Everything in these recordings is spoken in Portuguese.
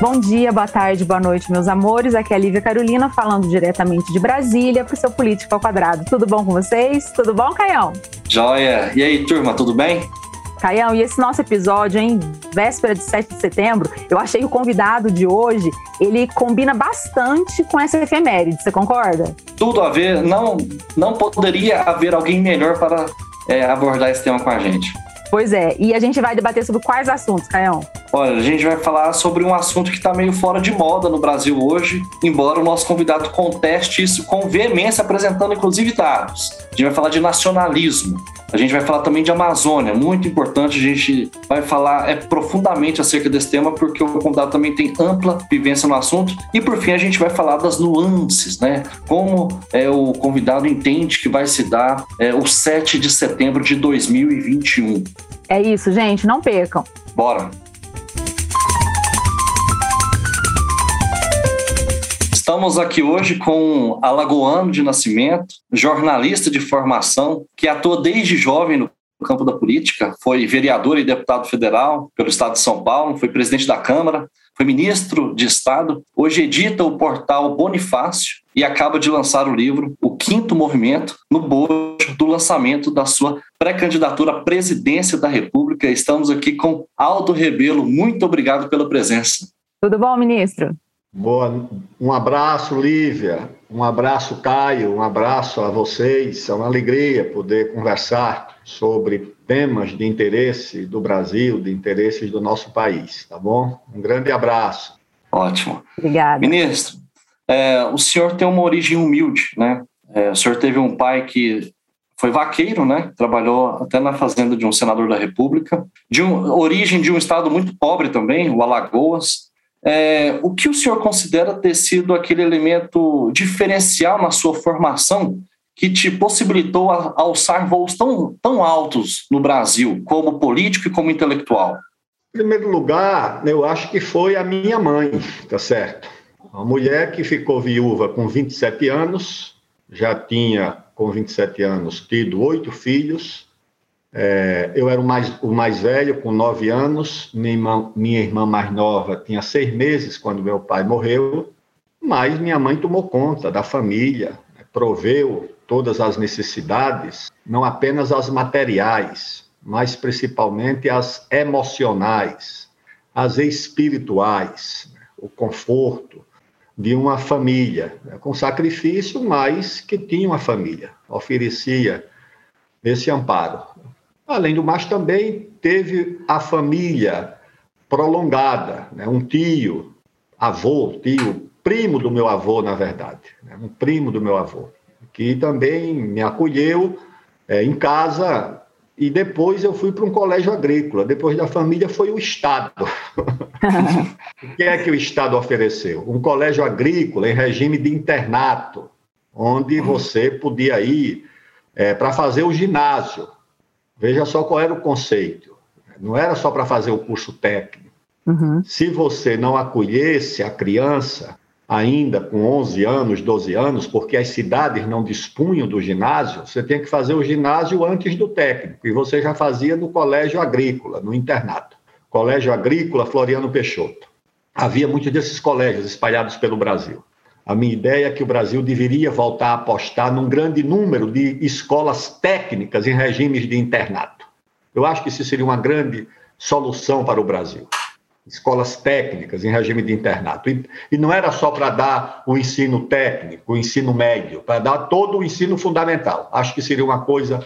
Bom dia, boa tarde, boa noite, meus amores. Aqui é a Lívia Carolina, falando diretamente de Brasília para o seu Político ao Quadrado. Tudo bom com vocês? Tudo bom, Caião? Joia! E aí, turma, tudo bem? Caião, e esse nosso episódio, em véspera de 7 de setembro, eu achei que o convidado de hoje, ele combina bastante com essa efeméride, você concorda? Tudo a ver, não, não poderia haver alguém melhor para é, abordar esse tema com a gente. Pois é, e a gente vai debater sobre quais assuntos, Caião? Olha, a gente vai falar sobre um assunto que está meio fora de moda no Brasil hoje, embora o nosso convidado conteste isso com veemência, apresentando inclusive dados. A gente vai falar de nacionalismo. A gente vai falar também de Amazônia, muito importante. A gente vai falar é, profundamente acerca desse tema, porque o convidado também tem ampla vivência no assunto. E por fim, a gente vai falar das nuances, né? Como é, o convidado entende que vai se dar é, o 7 de setembro de 2021. É isso, gente, não percam. Bora! Estamos aqui hoje com alagoano de nascimento, jornalista de formação, que atua desde jovem no campo da política, foi vereador e deputado federal pelo estado de São Paulo, foi presidente da Câmara, foi ministro de Estado, hoje edita o portal Bonifácio e acaba de lançar o livro O Quinto Movimento, no bojo do lançamento da sua pré-candidatura à presidência da República. Estamos aqui com Aldo Rebelo. Muito obrigado pela presença. Tudo bom, ministro? Boa, um abraço, Lívia, um abraço, Caio, um abraço a vocês. É uma alegria poder conversar sobre temas de interesse do Brasil, de interesses do nosso país, tá bom? Um grande abraço. Ótimo. Obrigada. Ministro, é, o senhor tem uma origem humilde, né? É, o senhor teve um pai que foi vaqueiro, né? Trabalhou até na fazenda de um senador da República, de um, origem de um estado muito pobre também, o Alagoas. É, o que o senhor considera ter sido aquele elemento diferencial na sua formação que te possibilitou alçar voos tão, tão altos no Brasil, como político e como intelectual? Em primeiro lugar, eu acho que foi a minha mãe, tá certo? Uma mulher que ficou viúva com 27 anos, já tinha, com 27 anos, tido oito filhos, é, eu era o mais, o mais velho, com nove anos. Minha irmã, minha irmã mais nova tinha seis meses quando meu pai morreu. Mas minha mãe tomou conta da família, proveu todas as necessidades, não apenas as materiais, mas principalmente as emocionais, as espirituais, o conforto de uma família, né, com sacrifício, mas que tinha uma família, oferecia esse amparo. Além do mais, também teve a família prolongada, né? um tio, avô, tio, primo do meu avô, na verdade, né? um primo do meu avô, que também me acolheu é, em casa e depois eu fui para um colégio agrícola. Depois da família foi o Estado. o que é que o Estado ofereceu? Um colégio agrícola em regime de internato, onde você podia ir é, para fazer o ginásio. Veja só qual era o conceito. Não era só para fazer o curso técnico. Uhum. Se você não acolhesse a criança, ainda com 11 anos, 12 anos, porque as cidades não dispunham do ginásio, você tem que fazer o ginásio antes do técnico, e você já fazia no colégio agrícola, no internato. Colégio Agrícola Floriano Peixoto. Havia muitos desses colégios espalhados pelo Brasil. A minha ideia é que o Brasil deveria voltar a apostar num grande número de escolas técnicas em regimes de internato. Eu acho que isso seria uma grande solução para o Brasil. Escolas técnicas em regime de internato. E, e não era só para dar o ensino técnico, o ensino médio, para dar todo o ensino fundamental. Acho que seria uma coisa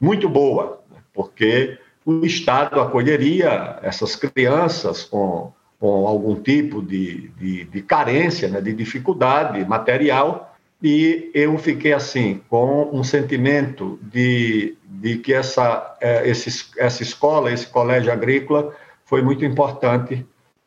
muito boa, porque o Estado acolheria essas crianças com com algum tipo de, de, de carência, né, de dificuldade material, e eu fiquei assim, com um sentimento de, de que essa, é, esse, essa escola, esse colégio agrícola, foi muito importante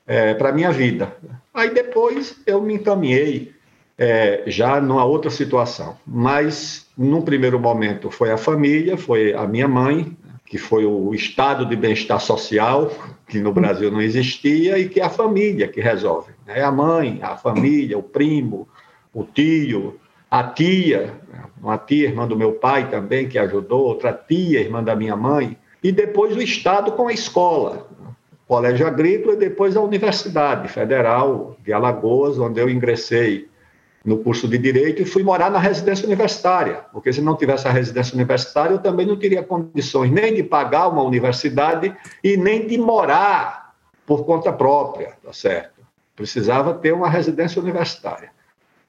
é, para a minha vida. Aí depois eu me encaminhei é, já numa outra situação, mas num primeiro momento foi a família, foi a minha mãe, que foi o estado de bem-estar social, que no Brasil não existia, e que é a família que resolve. É a mãe, a família, o primo, o tio, a tia, uma tia, irmã do meu pai também, que ajudou, outra tia, irmã da minha mãe, e depois o Estado com a escola, colégio agrícola e depois a Universidade Federal de Alagoas, onde eu ingressei no curso de Direito e fui morar na residência universitária, porque se não tivesse a residência universitária, eu também não teria condições nem de pagar uma universidade e nem de morar por conta própria, tá certo? Precisava ter uma residência universitária.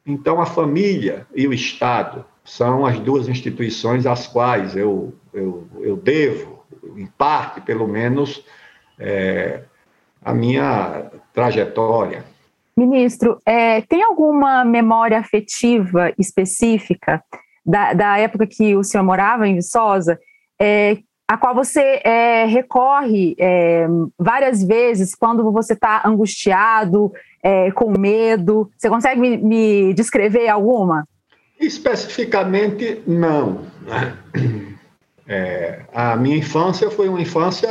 Então, a família e o Estado são as duas instituições às quais eu, eu, eu devo, em parte, pelo menos, é, a minha trajetória. Ministro, é, tem alguma memória afetiva específica da, da, época que o senhor morava em Viçosa, é, a qual você é, recorre é, várias vezes quando você está angustiado, é, com medo? Você consegue me, me descrever alguma? Especificamente, não. Né? É, a minha infância foi uma infância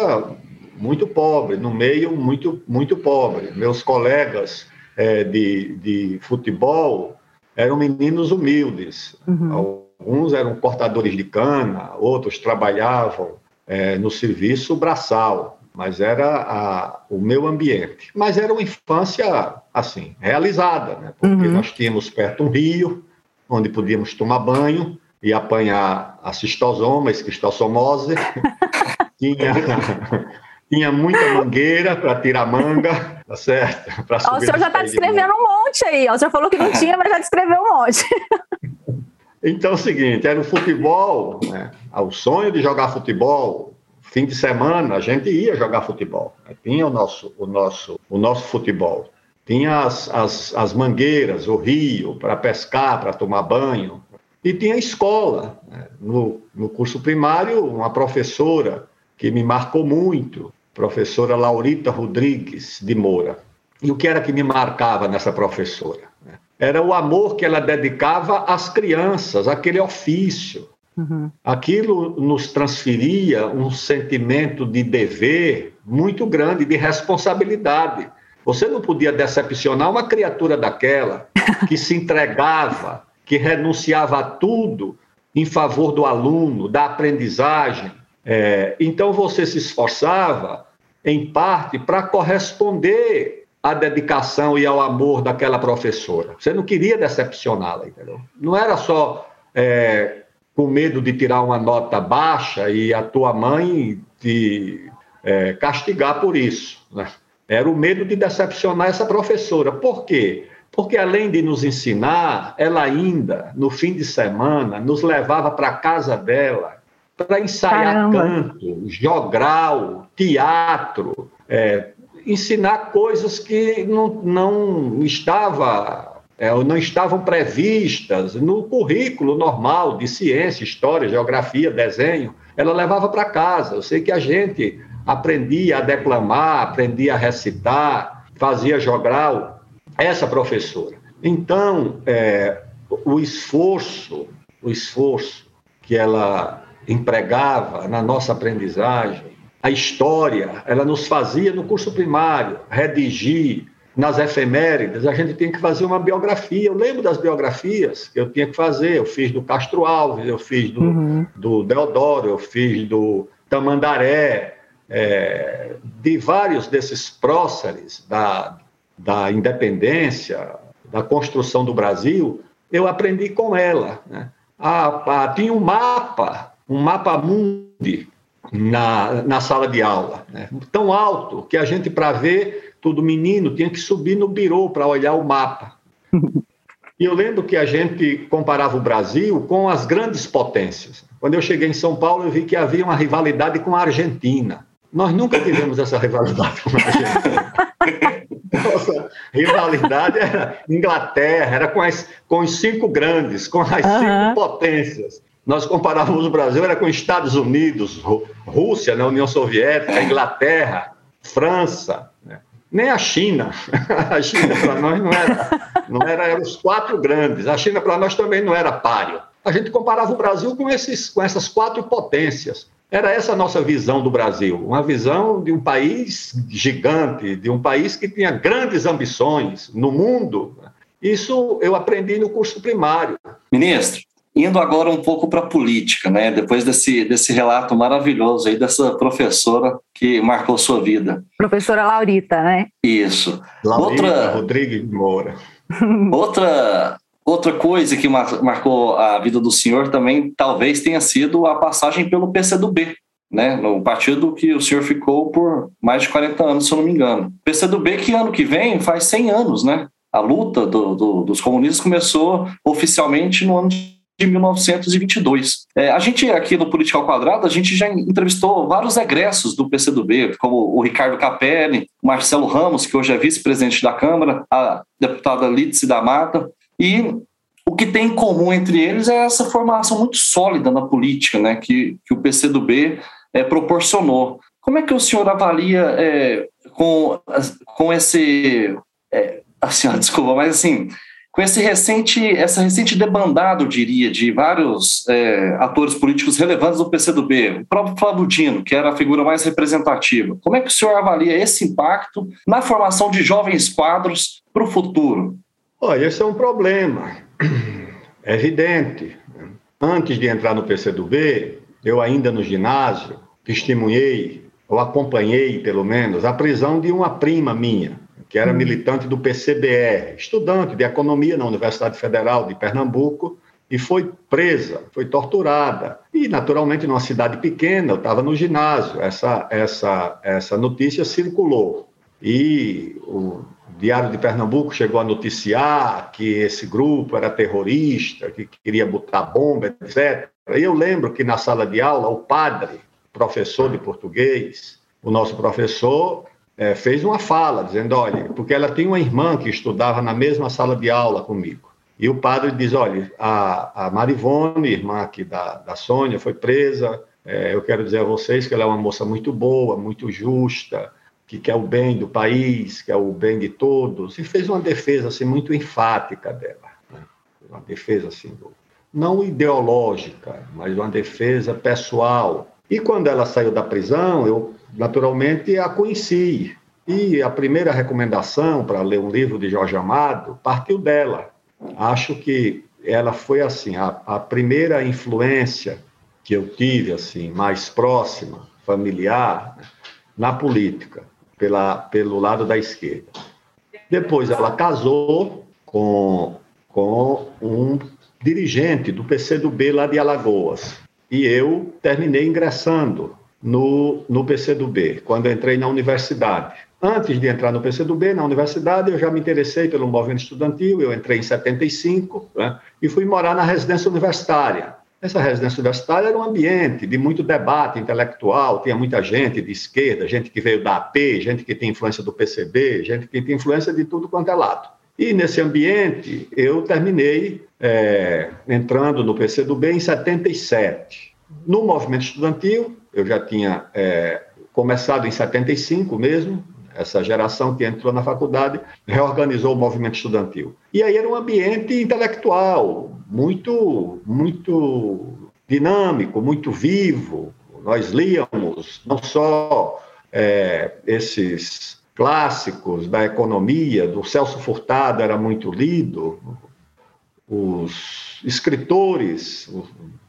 muito pobre, no meio muito, muito pobre. Meus colegas é, de, de futebol eram meninos humildes. Uhum. Alguns eram cortadores de cana, outros trabalhavam é, no serviço braçal, mas era a, o meu ambiente. Mas era uma infância, assim, realizada, né? porque uhum. nós tínhamos perto um rio, onde podíamos tomar banho e apanhar a cistosoma, esquistossomose. tinha, tinha muita mangueira para tirar manga, tá certo? Ó, o senhor já está descrevendo um monte aí. O senhor falou que não tinha, mas já descreveu um monte. Então é o seguinte, era o futebol, né? o sonho de jogar futebol, fim de semana a gente ia jogar futebol. Tinha o nosso, o nosso, o nosso futebol. Tinha as, as, as mangueiras, o rio, para pescar, para tomar banho. E tinha a escola. Né? No, no curso primário, uma professora que me marcou muito, professora Laurita Rodrigues de Moura. E o que era que me marcava nessa professora? Era o amor que ela dedicava às crianças, aquele ofício. Uhum. Aquilo nos transferia um sentimento de dever muito grande, de responsabilidade. Você não podia decepcionar uma criatura daquela que se entregava, que renunciava a tudo em favor do aluno, da aprendizagem. É, então você se esforçava, em parte, para corresponder à dedicação e ao amor daquela professora. Você não queria decepcioná-la, entendeu? Não era só é, com medo de tirar uma nota baixa e a tua mãe te é, castigar por isso. Né? Era o medo de decepcionar essa professora. Por quê? Porque além de nos ensinar, ela ainda, no fim de semana, nos levava para a casa dela para ensaiar Caramba. canto, jogral, teatro, é, ensinar coisas que não, não estava é, não estavam previstas no currículo normal de ciência, história, geografia, desenho. Ela levava para casa. Eu sei que a gente aprendia a declamar, aprendia a recitar, fazia jogral, essa professora. Então, é, o esforço, o esforço que ela empregava na nossa aprendizagem, a história, ela nos fazia no curso primário, redigir, nas efemérides, a gente tinha que fazer uma biografia. Eu lembro das biografias que eu tinha que fazer. Eu fiz do Castro Alves, eu fiz do, uhum. do Deodoro, eu fiz do Tamandaré, é, de vários desses próceres da, da independência, da construção do Brasil, eu aprendi com ela. Né? A, a, tinha um mapa, um mapa mundi na, na sala de aula, né? tão alto que a gente, para ver tudo menino, tinha que subir no birô para olhar o mapa. E eu lembro que a gente comparava o Brasil com as grandes potências. Quando eu cheguei em São Paulo, eu vi que havia uma rivalidade com a Argentina. Nós nunca tivemos essa rivalidade com a Argentina. Nossa rivalidade era Inglaterra, era com, as, com os cinco grandes, com as uhum. cinco potências. Nós comparávamos o Brasil era com Estados Unidos, Rússia, né, União Soviética, Inglaterra, França, né? nem a China. A China para nós não era, não era, eram os quatro grandes. A China para nós também não era páreo. A gente comparava o Brasil com, esses, com essas quatro potências. Era essa a nossa visão do Brasil, uma visão de um país gigante, de um país que tinha grandes ambições no mundo. Isso eu aprendi no curso primário. Ministro, indo agora um pouco para a política, né? Depois desse, desse relato maravilhoso aí dessa professora que marcou sua vida. Professora Laurita, né? Isso. Laurita outra, Rodrigues Moura. outra, outra coisa que marcou a vida do senhor também talvez tenha sido a passagem pelo PCdoB, né, no partido que o senhor ficou por mais de 40 anos, se eu não me engano. PCdoB que ano que vem faz 100 anos, né? A luta do, do, dos comunistas começou oficialmente no ano de 1922. É, a gente aqui no Política Quadrado, a gente já entrevistou vários egressos do PCdoB, como o Ricardo Capelli, Marcelo Ramos, que hoje é vice-presidente da Câmara, a deputada Lídice da Mata, e o que tem em comum entre eles é essa formação muito sólida na política, né, que, que o PCdoB é, proporcionou. Como é que o senhor avalia é, com, com esse... É, assim, desculpa, mas assim, com esse recente, essa recente debandada, eu diria, de vários é, atores políticos relevantes do PCdoB, o próprio Flávio Dino, que era a figura mais representativa. Como é que o senhor avalia esse impacto na formação de jovens quadros para o futuro? Olha, esse é um problema, é evidente. Antes de entrar no PCdoB, eu ainda no ginásio, testemunhei, ou acompanhei, pelo menos, a prisão de uma prima minha, que era hum. militante do PCBR, estudante de economia na Universidade Federal de Pernambuco, e foi presa, foi torturada. E, naturalmente, numa cidade pequena, eu estava no ginásio, essa, essa, essa notícia circulou. E o Diário de Pernambuco chegou a noticiar que esse grupo era terrorista, que queria botar bomba, etc. E eu lembro que na sala de aula, o padre, professor de português, o nosso professor é, fez uma fala dizendo, olha, porque ela tem uma irmã que estudava na mesma sala de aula comigo. E o padre diz, olha, a, a Marivone, irmã aqui da, da Sônia, foi presa. É, eu quero dizer a vocês que ela é uma moça muito boa, muito justa, que quer o bem do país, quer o bem de todos. E fez uma defesa assim muito enfática dela, né? uma defesa assim não ideológica, mas uma defesa pessoal. E quando ela saiu da prisão, eu naturalmente a conheci. E a primeira recomendação para ler um livro de Jorge Amado partiu dela. Acho que ela foi assim a, a primeira influência que eu tive assim mais próxima, familiar, na política, pela, pelo lado da esquerda. Depois ela casou com, com um dirigente do PCdoB lá de Alagoas. E eu terminei ingressando no, no PCdoB, quando entrei na universidade. Antes de entrar no PCdoB, na universidade, eu já me interessei pelo movimento estudantil, eu entrei em 75 né, e fui morar na residência universitária. Essa residência universitária era um ambiente de muito debate intelectual, tinha muita gente de esquerda, gente que veio da AP, gente que tinha influência do PCB, gente que tinha influência de tudo quanto é lado. E nesse ambiente, eu terminei é, entrando no PCdoB em 77. No movimento estudantil, eu já tinha é, começado em 75 mesmo, essa geração que entrou na faculdade reorganizou o movimento estudantil. E aí era um ambiente intelectual muito, muito dinâmico, muito vivo. Nós líamos não só é, esses clássicos da economia, do Celso Furtado era muito lido, os escritores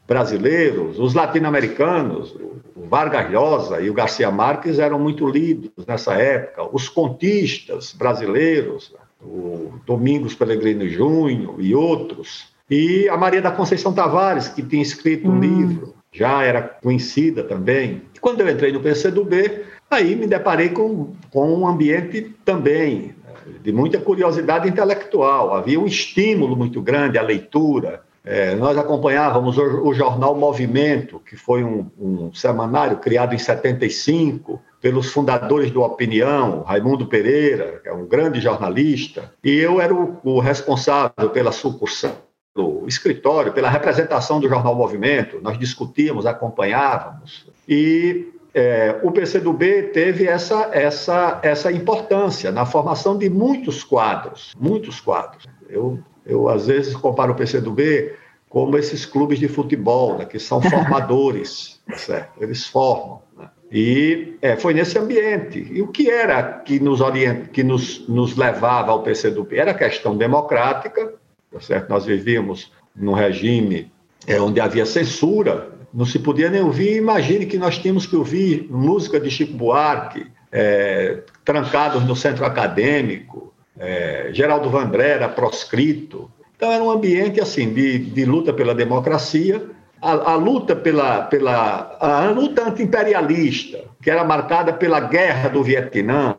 brasileiros, os latino-americanos, o Vargas Llosa e o Garcia Marques eram muito lidos nessa época, os contistas brasileiros, o Domingos Pellegrino Júnior e outros, e a Maria da Conceição Tavares, que tinha escrito um hum. livro, já era conhecida também. E quando eu entrei no PCdoB, aí me deparei com, com um ambiente também de muita curiosidade intelectual, havia um estímulo muito grande à leitura, é, nós acompanhávamos o, o, jornal Movimento, que foi um, um, semanário criado em 75 pelos fundadores do Opinião, Raimundo Pereira, que é um grande jornalista, e eu era o, o responsável pela sucursão do escritório, pela representação do jornal Movimento. Nós discutíamos, acompanhávamos, e é, o PCdoB teve essa, essa, essa importância na formação de muitos quadros, muitos quadros. Eu eu, às vezes, comparo o PCdoB como esses clubes de futebol, né, que são formadores, tá certo? eles formam. Né? E é, foi nesse ambiente. E o que era que nos, orient... que nos, nos levava ao PCdoB? Era a questão democrática, tá certo? nós vivíamos num regime é, onde havia censura, não se podia nem ouvir. Imagine que nós tínhamos que ouvir música de Chico Buarque, é, trancados no centro acadêmico, é, Geraldo Vandré era proscrito. Então era um ambiente assim de, de luta pela democracia, a, a, luta pela, pela a luta anti-imperialista, que era marcada pela guerra do Vietnã.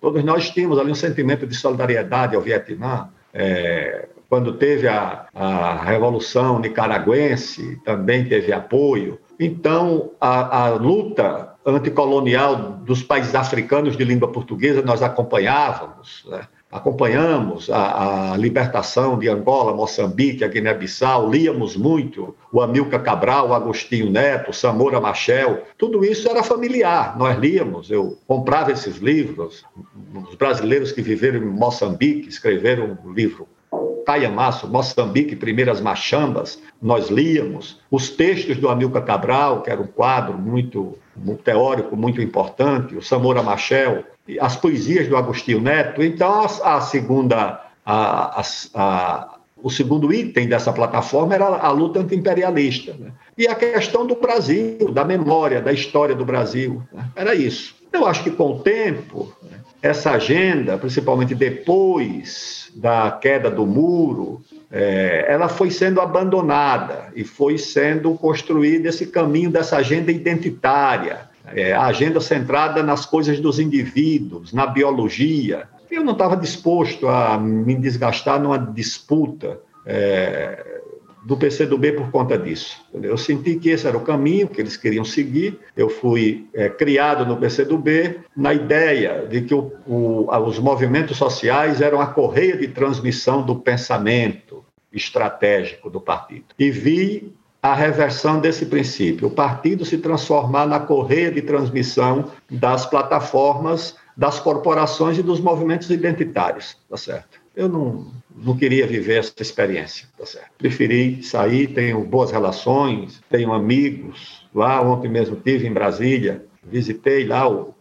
Todos nós tínhamos ali um sentimento de solidariedade ao Vietnã. É, quando teve a, a Revolução Nicaragüense, também teve apoio. Então, a, a luta anticolonial dos países africanos de língua portuguesa nós acompanhávamos. Né? acompanhamos a, a, libertação de Angola, Moçambique, a Guiné-Bissau, líamos muito o Amilcar Cabral, o Agostinho Neto, o Samora Machel, tudo isso era familiar, nós líamos, eu comprava esses livros, os brasileiros que viveram em Moçambique escreveram um livro Tayamaço, Moçambique, Primeiras Machambas, nós líamos os textos do Amilcar Cabral, que era um quadro muito um teórico muito importante, o Samora Machel, as poesias do Agostinho Neto. Então, a, a segunda, a, a, o segundo item dessa plataforma era a luta antiimperialista. Né? E a questão do Brasil, da memória, da história do Brasil. Né? Era isso. Eu acho que com o tempo, essa agenda, principalmente depois da queda do muro, é, ela foi sendo abandonada e foi sendo construído esse caminho dessa agenda identitária, é, a agenda centrada nas coisas dos indivíduos, na biologia. Eu não estava disposto a me desgastar numa disputa é, do PCdoB por conta disso. Eu senti que esse era o caminho que eles queriam seguir. Eu fui é, criado no PCdoB na ideia de que o, o, os movimentos sociais eram a correia de transmissão do pensamento estratégico do partido. E vi a reversão desse princípio, o partido se transformar na correia de transmissão das plataformas, das corporações e dos movimentos identitários, tá certo? Eu não, não queria viver essa experiência, tá certo? Preferi sair, tenho boas relações, tenho amigos. Lá ontem mesmo tive em Brasília, visitei lá o,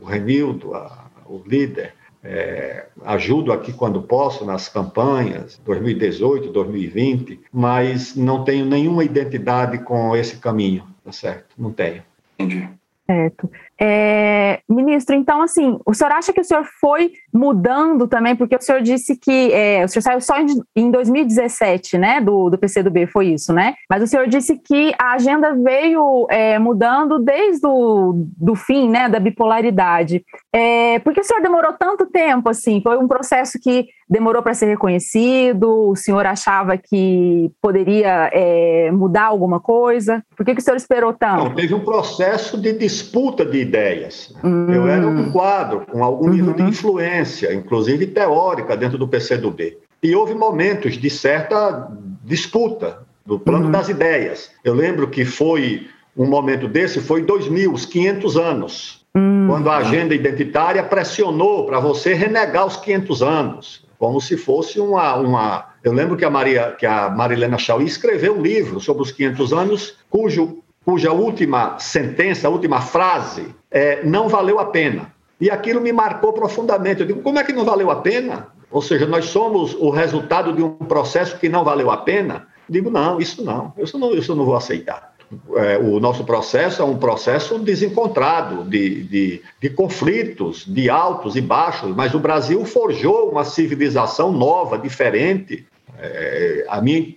o Renildo, a, o líder, é, ajudo aqui quando posso nas campanhas 2018, 2020, mas não tenho nenhuma identidade com esse caminho, tá certo? Não tenho. Entendi. Certo. É, ministro, então, assim, o senhor acha que o senhor foi mudando também, porque o senhor disse que é, o senhor saiu só em, em 2017, né, do, do PCdoB, foi isso, né? Mas o senhor disse que a agenda veio é, mudando desde o do fim, né, da bipolaridade. É, por que o senhor demorou tanto tempo, assim? Foi um processo que demorou para ser reconhecido? O senhor achava que poderia é, mudar alguma coisa? Por que, que o senhor esperou tanto? Não, teve um processo de disputa de ideias. Hum. Eu era um quadro com algum uhum. nível de influência, inclusive teórica, dentro do PCdoB. E houve momentos de certa disputa do plano uhum. das ideias. Eu lembro que foi um momento desse, foi 2000, os 500 anos, uhum. quando a agenda identitária pressionou para você renegar os 500 anos como se fosse uma, uma... Eu lembro que a, Maria, que a Marilena Chauí escreveu um livro sobre os 500 anos, cujo, cuja última sentença, última frase, é não valeu a pena. E aquilo me marcou profundamente. Eu digo, como é que não valeu a pena? Ou seja, nós somos o resultado de um processo que não valeu a pena? Digo, não, isso não, isso não, isso não vou aceitar é, o nosso processo é um processo desencontrado, de, de, de, conflitos, de altos e baixos, mas o Brasil forjou uma civilização nova, diferente. É, a mim,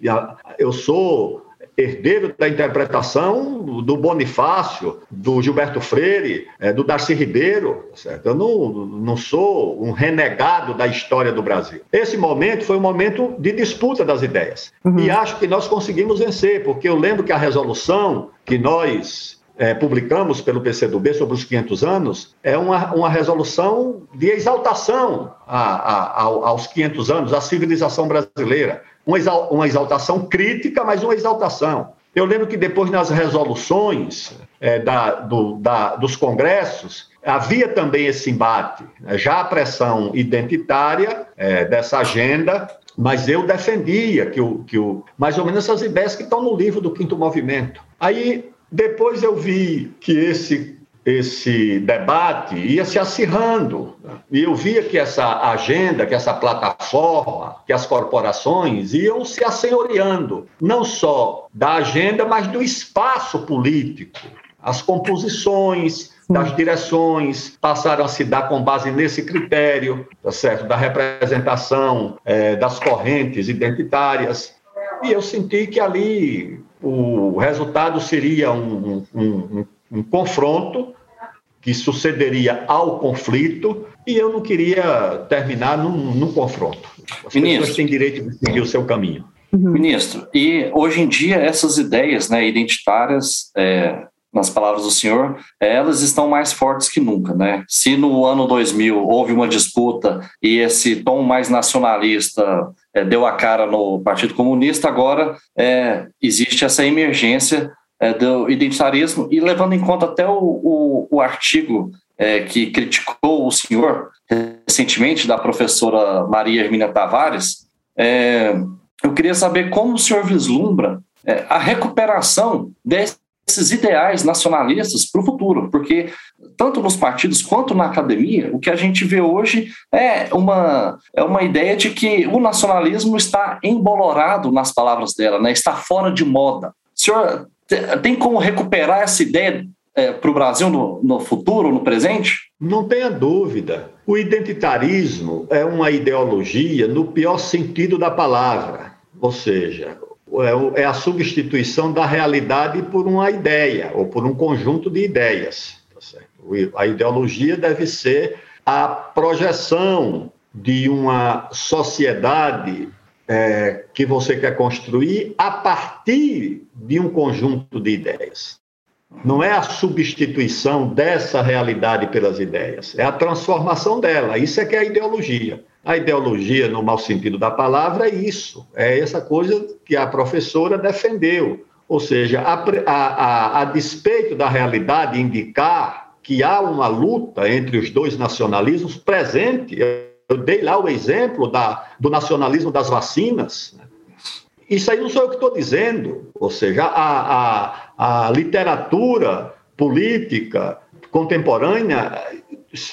eu sou herdeiro da interpretação do Bonifácio, do Gilberto Freire, é, do Darcy Ribeiro. Certo? Eu não, não sou um renegado da história do Brasil. Esse momento foi um momento de disputa das ideias. Uhum. E acho que nós conseguimos vencer, porque eu lembro que a resolução que nós é, publicamos pelo PCdoB sobre os 500 anos é uma, uma resolução de exaltação a, a, aos 500 anos, à civilização brasileira uma exaltação crítica, mas uma exaltação. Eu lembro que depois nas resoluções é, da, do, da, dos congressos, havia também esse embate, né? já a pressão identitária é, dessa agenda, mas eu defendia que o, que o, mais ou menos essas ideias que estão no livro do Quinto Movimento. Aí depois eu vi que esse esse debate ia se acirrando. E eu via que essa agenda, que essa plataforma, que as corporações iam se assenhoreando, não só da agenda, mas do espaço político. As composições das direções passaram a se dar com base nesse critério, tá certo? Da representação é, das correntes identitárias. E eu senti que ali o resultado seria um, um, um, um confronto que sucederia ao conflito e eu não queria terminar num, num confronto. As Ministro, pessoas têm direito de seguir o seu caminho. Uhum. Ministro, e hoje em dia essas ideias né, identitárias, é, nas palavras do senhor, elas estão mais fortes que nunca. Né? Se no ano 2000 houve uma disputa e esse tom mais nacionalista é, deu a cara no Partido Comunista, agora é, existe essa emergência é, do identitarismo, e levando em conta até o, o, o artigo é, que criticou o senhor recentemente, da professora Maria Hermínia Tavares, é, eu queria saber como o senhor vislumbra é, a recuperação desses ideais nacionalistas para o futuro, porque tanto nos partidos quanto na academia, o que a gente vê hoje é uma, é uma ideia de que o nacionalismo está embolorado nas palavras dela, né? está fora de moda. O senhor tem como recuperar essa ideia é, para o Brasil no, no futuro, no presente? Não tenha dúvida. O identitarismo é uma ideologia no pior sentido da palavra, ou seja, é, é a substituição da realidade por uma ideia ou por um conjunto de ideias. Tá a ideologia deve ser a projeção de uma sociedade é, que você quer construir a partir de um conjunto de ideias. Não é a substituição dessa realidade pelas ideias, é a transformação dela. Isso é que é a ideologia. A ideologia, no mau sentido da palavra, é isso. É essa coisa que a professora defendeu. Ou seja, a, a, a, a despeito da realidade indicar que há uma luta entre os dois nacionalismos presente, eu dei lá o exemplo da, do nacionalismo das vacinas. Né? Isso aí não sou eu que estou dizendo. Ou seja, a, a, a literatura política contemporânea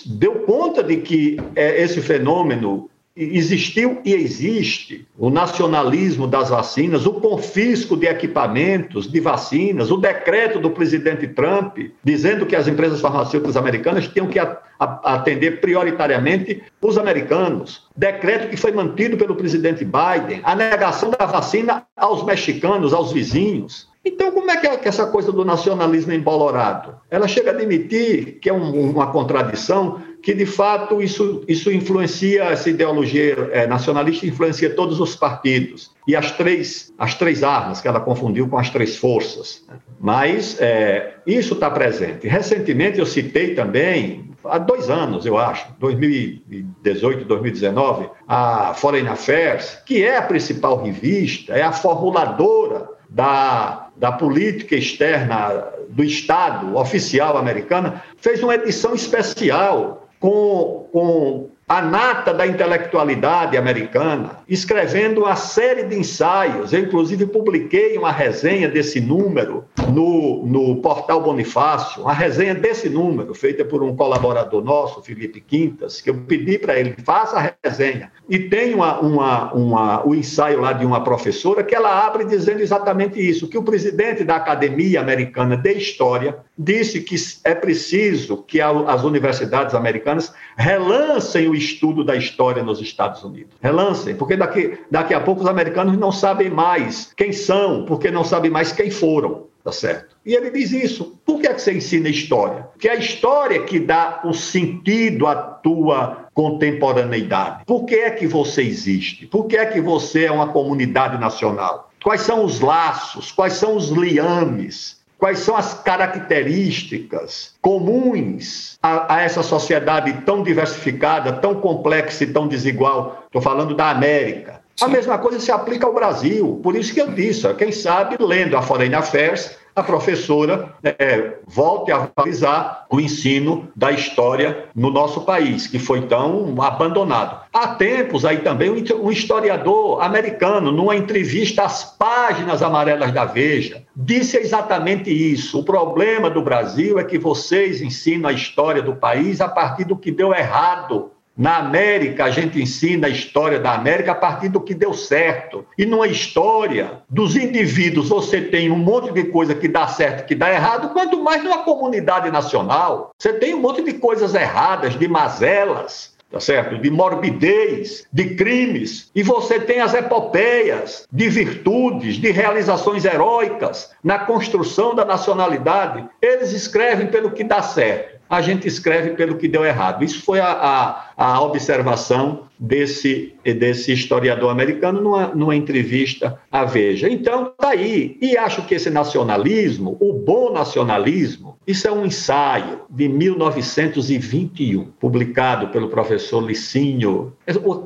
deu conta de que é, esse fenômeno existiu e existe o nacionalismo das vacinas, o confisco de equipamentos, de vacinas, o decreto do presidente Trump dizendo que as empresas farmacêuticas americanas tinham que atender prioritariamente os americanos, decreto que foi mantido pelo presidente Biden, a negação da vacina aos mexicanos, aos vizinhos. Então, como é que, é que essa coisa do nacionalismo embolorado? Ela chega a admitir que é um, uma contradição, que de fato isso, isso influencia, essa ideologia é, nacionalista influencia todos os partidos. E as três, as três armas que ela confundiu com as três forças. Mas é, isso está presente. Recentemente eu citei também, há dois anos, eu acho, 2018, 2019, a Foreign Affairs, que é a principal revista, é a formuladora da, da política externa do Estado oficial americana, fez uma edição especial com, com a nata da intelectualidade americana, escrevendo uma série de ensaios. Eu, inclusive, publiquei uma resenha desse número no, no portal Bonifácio, uma resenha desse número, feita por um colaborador nosso, Felipe Quintas, que eu pedi para ele, faça a resenha. E tem uma, uma, uma, o ensaio lá de uma professora que ela abre dizendo exatamente isso, que o presidente da Academia Americana de História disse que é preciso que as universidades americanas relancem o estudo da história nos Estados Unidos. Relancem, porque daqui, daqui a pouco os americanos não sabem mais quem são, porque não sabem mais quem foram. Tá certo? E ele diz isso. Por que, é que você ensina história? Porque é a história que dá o sentido à tua contemporaneidade. Por que é que você existe? Por que é que você é uma comunidade nacional? Quais são os laços? Quais são os liames? Quais são as características comuns a, a, essa sociedade tão diversificada, tão complexa e tão desigual. Estou falando da América. A mesma coisa se aplica ao Brasil. Por isso que eu disse, quem sabe, lendo a Foreign Affairs, a professora é, volte a valorizar o ensino da história no nosso país, que foi tão abandonado. Há tempos aí também um historiador americano, numa entrevista às páginas amarelas da Veja, disse exatamente isso. O problema do Brasil é que vocês ensinam a história do país a partir do que deu errado na América, a gente ensina a história da América a partir do que deu certo. E numa história dos indivíduos, você tem um monte de coisa que dá certo que dá errado, quanto mais numa comunidade nacional. Você tem um monte de coisas erradas, de mazelas, tá certo? De morbidez, de crimes. E você tem as epopeias de virtudes, de realizações heróicas na construção da nacionalidade. Eles escrevem pelo que dá certo a gente escreve pelo que deu errado. Isso foi a, a, a observação desse, desse historiador americano numa, numa entrevista à Veja. Então, tá aí. E acho que esse nacionalismo, o bom nacionalismo, isso é um ensaio de 1921, publicado pelo professor Licínio,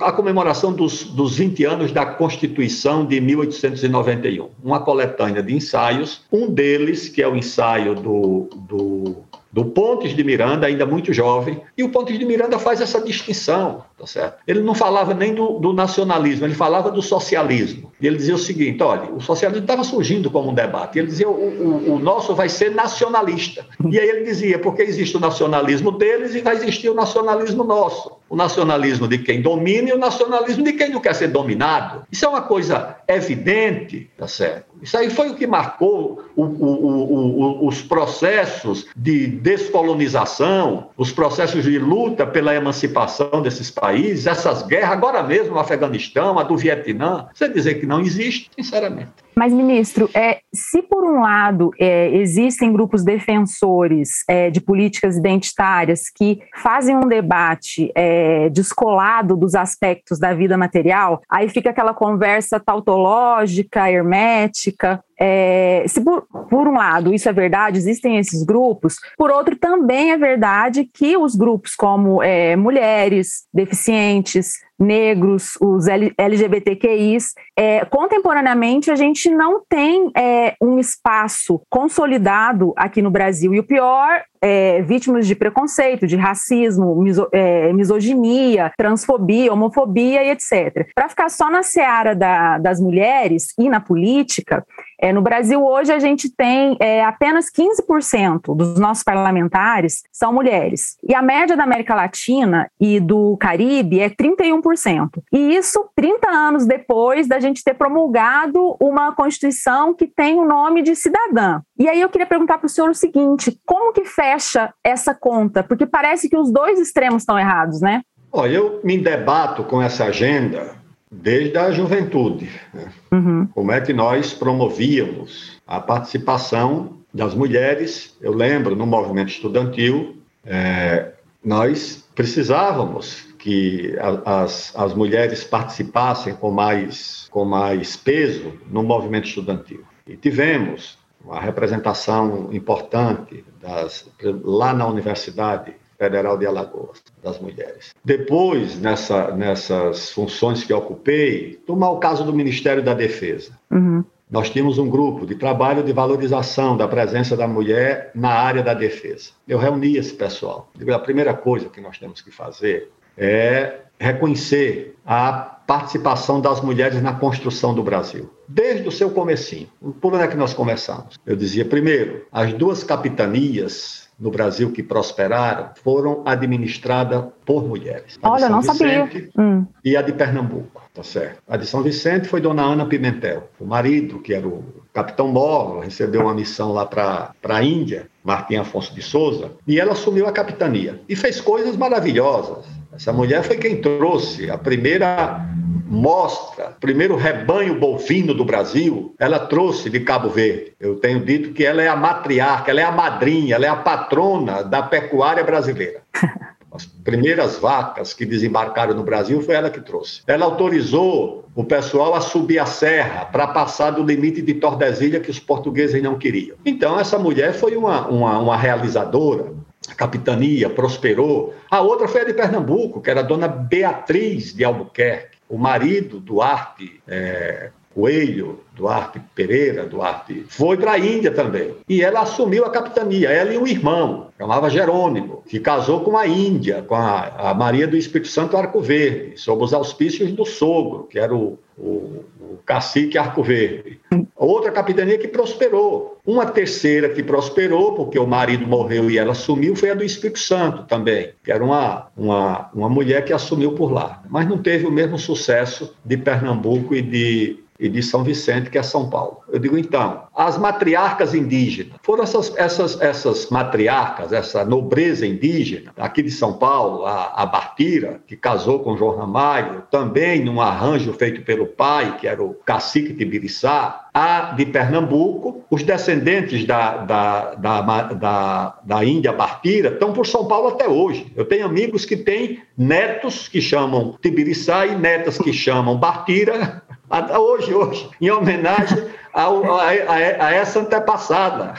a comemoração dos, dos 20 anos da Constituição de 1891, uma coletânea de ensaios, um deles, que é o ensaio do, do do Pontes de Miranda, ainda muito jovem, e o Pontes de Miranda faz essa distinção, tá certo? Ele não falava nem do, do nacionalismo, ele falava do socialismo. E ele dizia o seguinte: olha, o socialismo estava surgindo como um debate. Ele dizia: o, o, o, nosso vai ser nacionalista. E aí ele dizia: porque existe o nacionalismo deles e vai existir o nacionalismo nosso. O nacionalismo de quem domina e o nacionalismo de quem não quer ser dominado. Isso é uma coisa evidente, tá certo? Isso aí foi o que marcou o, o, os processos de descolonização, os processos de luta pela emancipação desses países, essas guerras, agora mesmo no Afeganistão, a do Vietnã. Você dizer que não existe, sinceramente. Mas, ministro, é, se por um lado é, existem grupos defensores é, de políticas identitárias que fazem um debate é, descolado dos aspectos da vida material, aí fica aquela conversa tautológica, hermética, é, se por, por, um lado isso é verdade, existem esses grupos, por outro também é verdade que os grupos como é, mulheres, deficientes, negros, os LGBTQIs, é, contemporaneamente a gente não tem é, um espaço consolidado aqui no Brasil. E o pior é, vítimas de preconceito, de racismo, miso, é, misoginia, transfobia, homofobia e etc. Para ficar só na seara da, das mulheres e na política, é, no Brasil hoje a gente tem é, apenas 15% dos nossos parlamentares são mulheres. E a média da América Latina e do Caribe é 31%. E isso 30 anos depois da gente ter promulgado uma Constituição que tem o nome de cidadã. E aí eu queria perguntar para o senhor o seguinte: como que fecha essa conta? Porque parece que os dois extremos estão errados, né? Olha, eu me debato com essa agenda desde a juventude. Né? Uhum. Como é que nós promovíamos a participação das mulheres? Eu lembro, no movimento estudantil, é, nós precisávamos que a, as, as mulheres participassem com mais, com mais peso no movimento estudantil. E tivemos uma representação importante das, lá na Universidade Federal de Alagoas, das mulheres. Depois, nessa, nessas funções que ocupei, tomar o caso do Ministério da Defesa. Uhum. Nós tínhamos um grupo de trabalho de valorização da presença da mulher na área da defesa. Eu reuni esse pessoal. A primeira coisa que nós temos que fazer é reconhecer a participação das mulheres na construção do Brasil, desde o seu comecinho. Por onde é que nós começamos? Eu dizia, primeiro, as duas capitanias no Brasil que prosperaram foram administradas por mulheres. A Olha, não sabia. Hum. E a de Pernambuco, tá certo. A de São Vicente foi Dona Ana Pimentel. O marido, que era o capitão Moro, recebeu uma missão lá para a Índia, Martim Afonso de Souza, e ela assumiu a capitania. E fez coisas maravilhosas. Essa mulher foi quem trouxe a primeira mostra, primeiro rebanho bovino do Brasil, ela trouxe de Cabo Verde. Eu tenho dito que ela é a matriarca, ela é a madrinha, ela é a patrona da pecuária brasileira. As primeiras vacas que desembarcaram no Brasil foi ela que trouxe. Ela autorizou o pessoal a subir a serra para passar do limite de Tordesilha que os portugueses não queriam. Então, essa mulher foi uma, uma, uma realizadora, a capitania prosperou. A outra foi a de Pernambuco, que era a dona Beatriz de Albuquerque o marido, Duarte é, Coelho, Duarte Pereira, Duarte, foi para a Índia também. E ela assumiu a capitania, ela e um irmão, chamava Jerônimo, que casou com a Índia, com a, a Maria do Espírito Santo Arco Verde, sob os auspícios do sogro, que era o, o, o cacique Arco Verde. Outra capitania que prosperou. Uma terceira que prosperou, porque o marido morreu e ela assumiu, foi a do Espírito Santo também, que era uma, uma, uma mulher que assumiu por lá. Mas não teve o mesmo sucesso de Pernambuco e de e de São Vicente, que é São Paulo. Eu digo, então, as matriarcas indígenas, foram essas, essas, essas matriarcas, essa nobreza indígena, aqui de São Paulo, a, a Bartira, que casou com João Ramalho, também num arranjo feito pelo pai, que era o cacique de Biriçá, a de Pernambuco, os descendentes da, da, da, da, da Índia Bartira estão por São Paulo até hoje. Eu tenho amigos que têm netos que chamam Tibiriçá e netas que chamam Bartira, até hoje, hoje, em homenagem a, a, essa antepassada.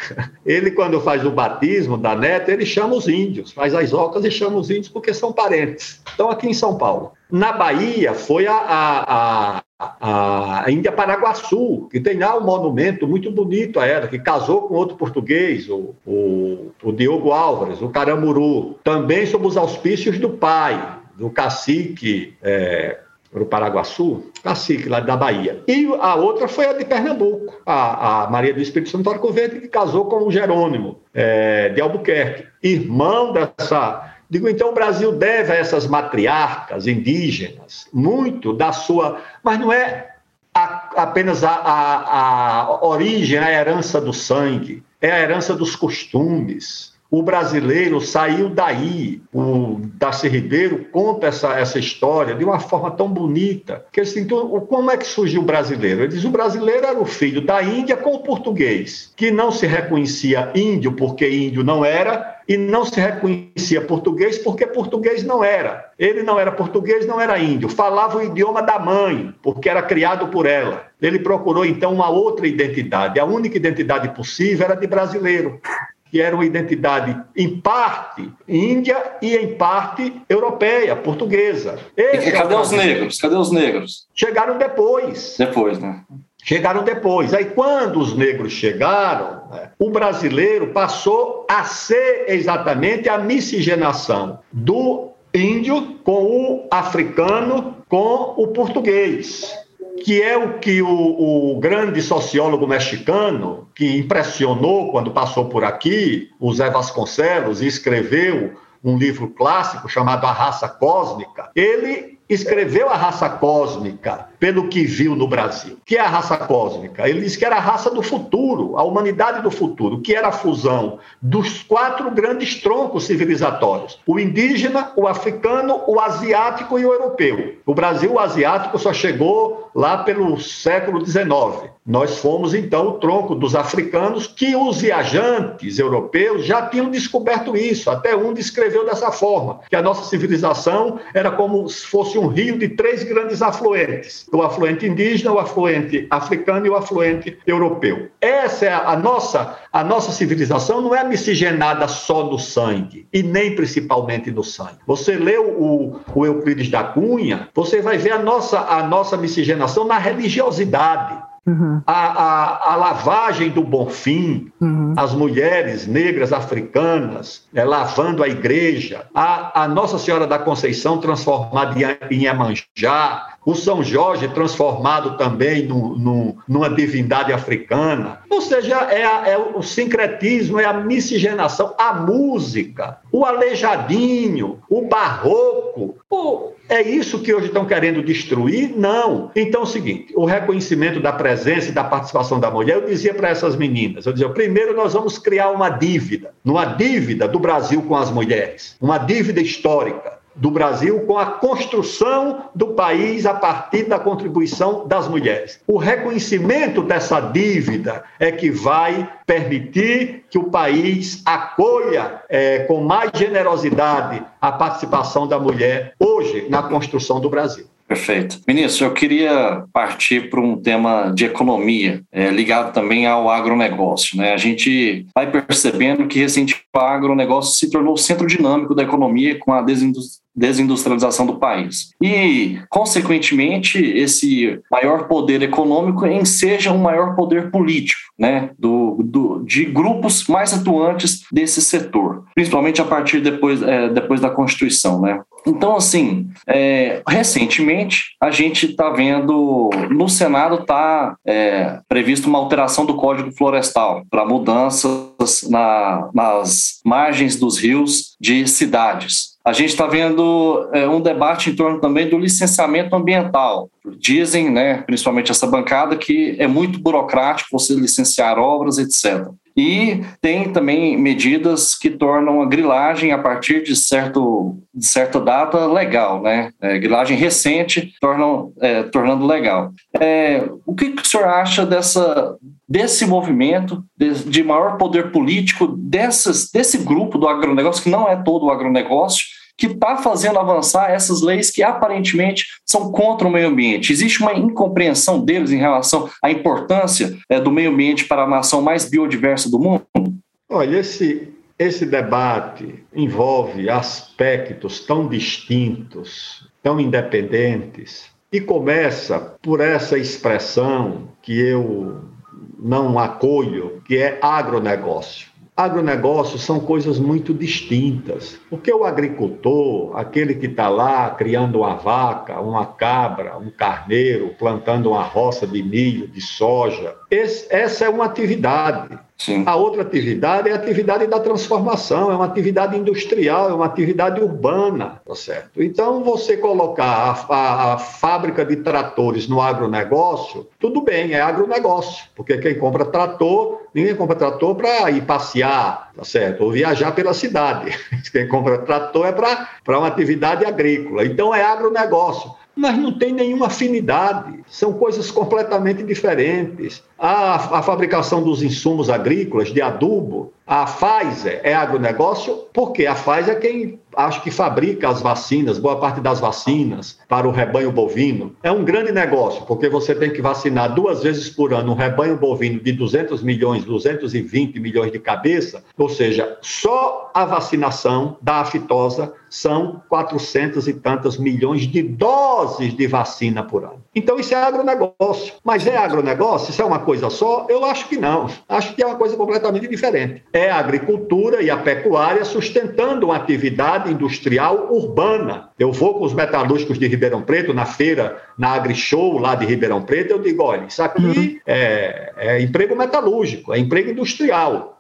Ele, quando faz o batismo da neta, ele chama os índios, faz as ocas e chama os índios porque são parentes. Então, aqui em São Paulo. Na Bahia, foi a, a, a, a Índia Paraguaçu, que tem lá um monumento muito bonito a ela, que casou com outro português, o, o, o Diogo Álvares, o Caramuru, também sob os auspícios do pai, do cacique. É, para o Paraguaçu, cacique lá da Bahia. E a outra foi a de Pernambuco, a, a Maria do Espírito Santo Verde, que casou com o Jerônimo é, de Albuquerque, irmão dessa. Digo, então o Brasil deve a essas matriarcas indígenas muito da sua. Mas não é a, apenas a, a, a origem, a herança do sangue, é a herança dos costumes o brasileiro saiu daí. O Darcy Ribeiro conta essa, essa história de uma forma tão bonita. Que assim, como é que surgiu o brasileiro? Ele diz: o brasileiro era o filho da Índia com o português, que não se reconhecia índio porque índio não era, e não se reconhecia português porque português não era. Ele não era português, não era índio. Falava o idioma da mãe, porque era criado por ela. Ele procurou então uma outra identidade. A única identidade possível era de brasileiro que era uma identidade em parte índia e em parte europeia, portuguesa. Esse e cadê é os negros? Cadê os negros? Chegaram depois. Depois, né? Chegaram depois. Aí, quando os negros chegaram, né, o brasileiro passou a ser exatamente a miscigenação do índio com o africano com o português que é o que o, o, grande sociólogo mexicano, que impressionou quando passou por aqui, o Zé Vasconcelos, e escreveu um livro clássico chamado A Raça Cósmica, ele escreveu a raça cósmica pelo que viu no Brasil. que é a raça cósmica? Ele disse que era a raça do futuro, a humanidade do futuro, que era a fusão dos quatro grandes troncos civilizatórios: o indígena, o africano, o asiático e o europeu. O Brasil, o asiático, só chegou lá pelo século XIX. Nós fomos, então, o tronco dos africanos, que os viajantes europeus já tinham descoberto isso. Até um descreveu dessa forma, que a nossa civilização era como se fosse um rio de três grandes afluentes o afluente indígena, o afluente africano e o afluente europeu. Essa é a nossa, a nossa civilização não é miscigenada só no sangue e nem principalmente no sangue. Você lê o, o Euclides da Cunha, você vai ver a nossa, a nossa miscigenação na religiosidade. Uhum. A, a, a, lavagem do Bonfim, uhum. as mulheres negras africanas é, lavando a igreja, a, a Nossa Senhora da Conceição transformada em, em Emanjá, o São Jorge transformado também no, no, numa divindade africana. Ou seja, é, é, o sincretismo, é a miscigenação, a música, o aleijadinho, o barroco. O, é isso que hoje estão querendo destruir? Não. Então é o seguinte: o reconhecimento da presença e da participação da mulher, eu dizia para essas meninas, eu dizia, primeiro nós vamos criar uma dívida, uma dívida do Brasil com as mulheres, uma dívida histórica do Brasil com a construção do país a partir da contribuição das mulheres. O reconhecimento dessa dívida é que vai permitir que o país acolha é, com mais generosidade a participação da mulher hoje na construção do Brasil. Perfeito. Ministro, eu queria partir para um tema de economia, é, ligado também ao agronegócio. Né? A gente vai percebendo que recentemente o agronegócio se tornou o centro dinâmico da economia com a desindustrialização do país. E, consequentemente, esse maior poder econômico enseja um maior poder político, né, do, do, de grupos mais atuantes desse setor, principalmente a partir depois, é, depois da Constituição, né. Então, assim, é, recentemente a gente está vendo no Senado está é, previsto uma alteração do Código Florestal para mudanças na, nas margens dos rios de cidades. A gente está vendo é, um debate em torno também do licenciamento ambiental. Dizem, né, principalmente essa bancada, que é muito burocrático você licenciar obras, etc. E tem também medidas que tornam a grilagem a partir de, certo, de certa data legal, né? É, grilagem recente tornam, é, tornando legal. É, o que, que o senhor acha dessa, desse movimento de, de maior poder político dessas, desse grupo do agronegócio, que não é todo o agronegócio, que está fazendo avançar essas leis que aparentemente são contra o meio ambiente. Existe uma incompreensão deles em relação à importância é, do meio ambiente para a nação mais biodiversa do mundo? Olha, esse, esse debate envolve aspectos tão distintos, tão independentes, e começa por essa expressão que eu não acolho, que é agronegócio. Agronegócio são coisas muito distintas. Porque o agricultor, aquele que está lá criando uma vaca, uma cabra, um carneiro, plantando uma roça de milho, de soja, esse, essa é uma atividade. Sim. A outra atividade é a atividade da transformação, é uma atividade industrial, é uma atividade urbana, tá certo? Então, você colocar a, a, a fábrica de tratores no agronegócio, tudo bem, é agronegócio, porque quem compra trator, ninguém compra trator para ir passear, tá certo? Ou viajar pela cidade. Quem compra trator é para uma atividade agrícola. Então, é agronegócio mas não tem nenhuma afinidade, são coisas completamente diferentes. A, a fabricação dos insumos agrícolas, de adubo, a Pfizer é agronegócio, porque a Pfizer é quem acho que fabrica as vacinas, boa parte das vacinas para o rebanho bovino. É um grande negócio, porque você tem que vacinar duas vezes por ano um rebanho bovino de 200 milhões, 220 milhões de cabeça, ou seja, só a vacinação da aftosa são 400 e tantas milhões de doses de vacina por ano. Então isso é agronegócio. Mas é agronegócio? Isso é uma coisa só? Eu acho que não. Acho que é uma coisa completamente diferente. É a agricultura e a pecuária sustentando uma atividade industrial urbana. Eu vou com os metalúrgicos de Ribeirão Preto na feira, na AgriShow lá de Ribeirão Preto, eu digo, olha, isso aqui uhum. é, é emprego metalúrgico, é emprego industrial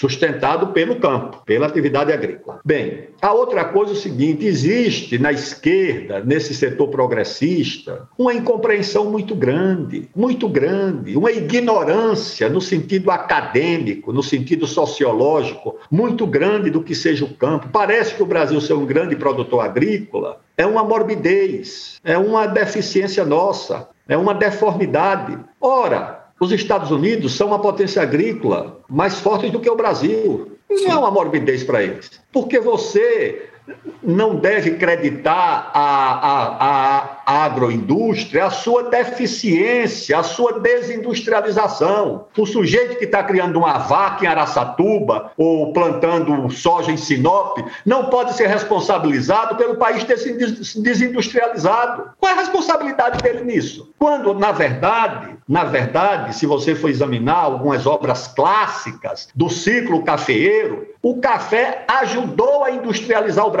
sustentado pelo campo, pela atividade agrícola. Bem, a outra coisa é o seguinte: existe na esquerda, nesse setor progressista, uma incompreensão muito grande, muito grande, uma ignorância no sentido acadêmico, no sentido sociológico, muito grande do que seja o campo. Parece que o Brasil ser um grande produtor agrícola é uma morbidez, é uma deficiência nossa, é uma deformidade. Ora, os Estados Unidos são uma potência agrícola mais forte do que o Brasil. Não é uma morbidez para eles. Porque você não deve creditar a, a, agroindústria a sua deficiência, a sua desindustrialização. O sujeito que está criando uma vaca em Araçatuba ou plantando soja em Sinop não pode ser responsabilizado pelo país ter se desindustrializado. Qual é a responsabilidade dele nisso? Quando, na verdade, na verdade, se você for examinar algumas obras clássicas do ciclo cafeeiro, o café ajudou a industrializar o Brasil.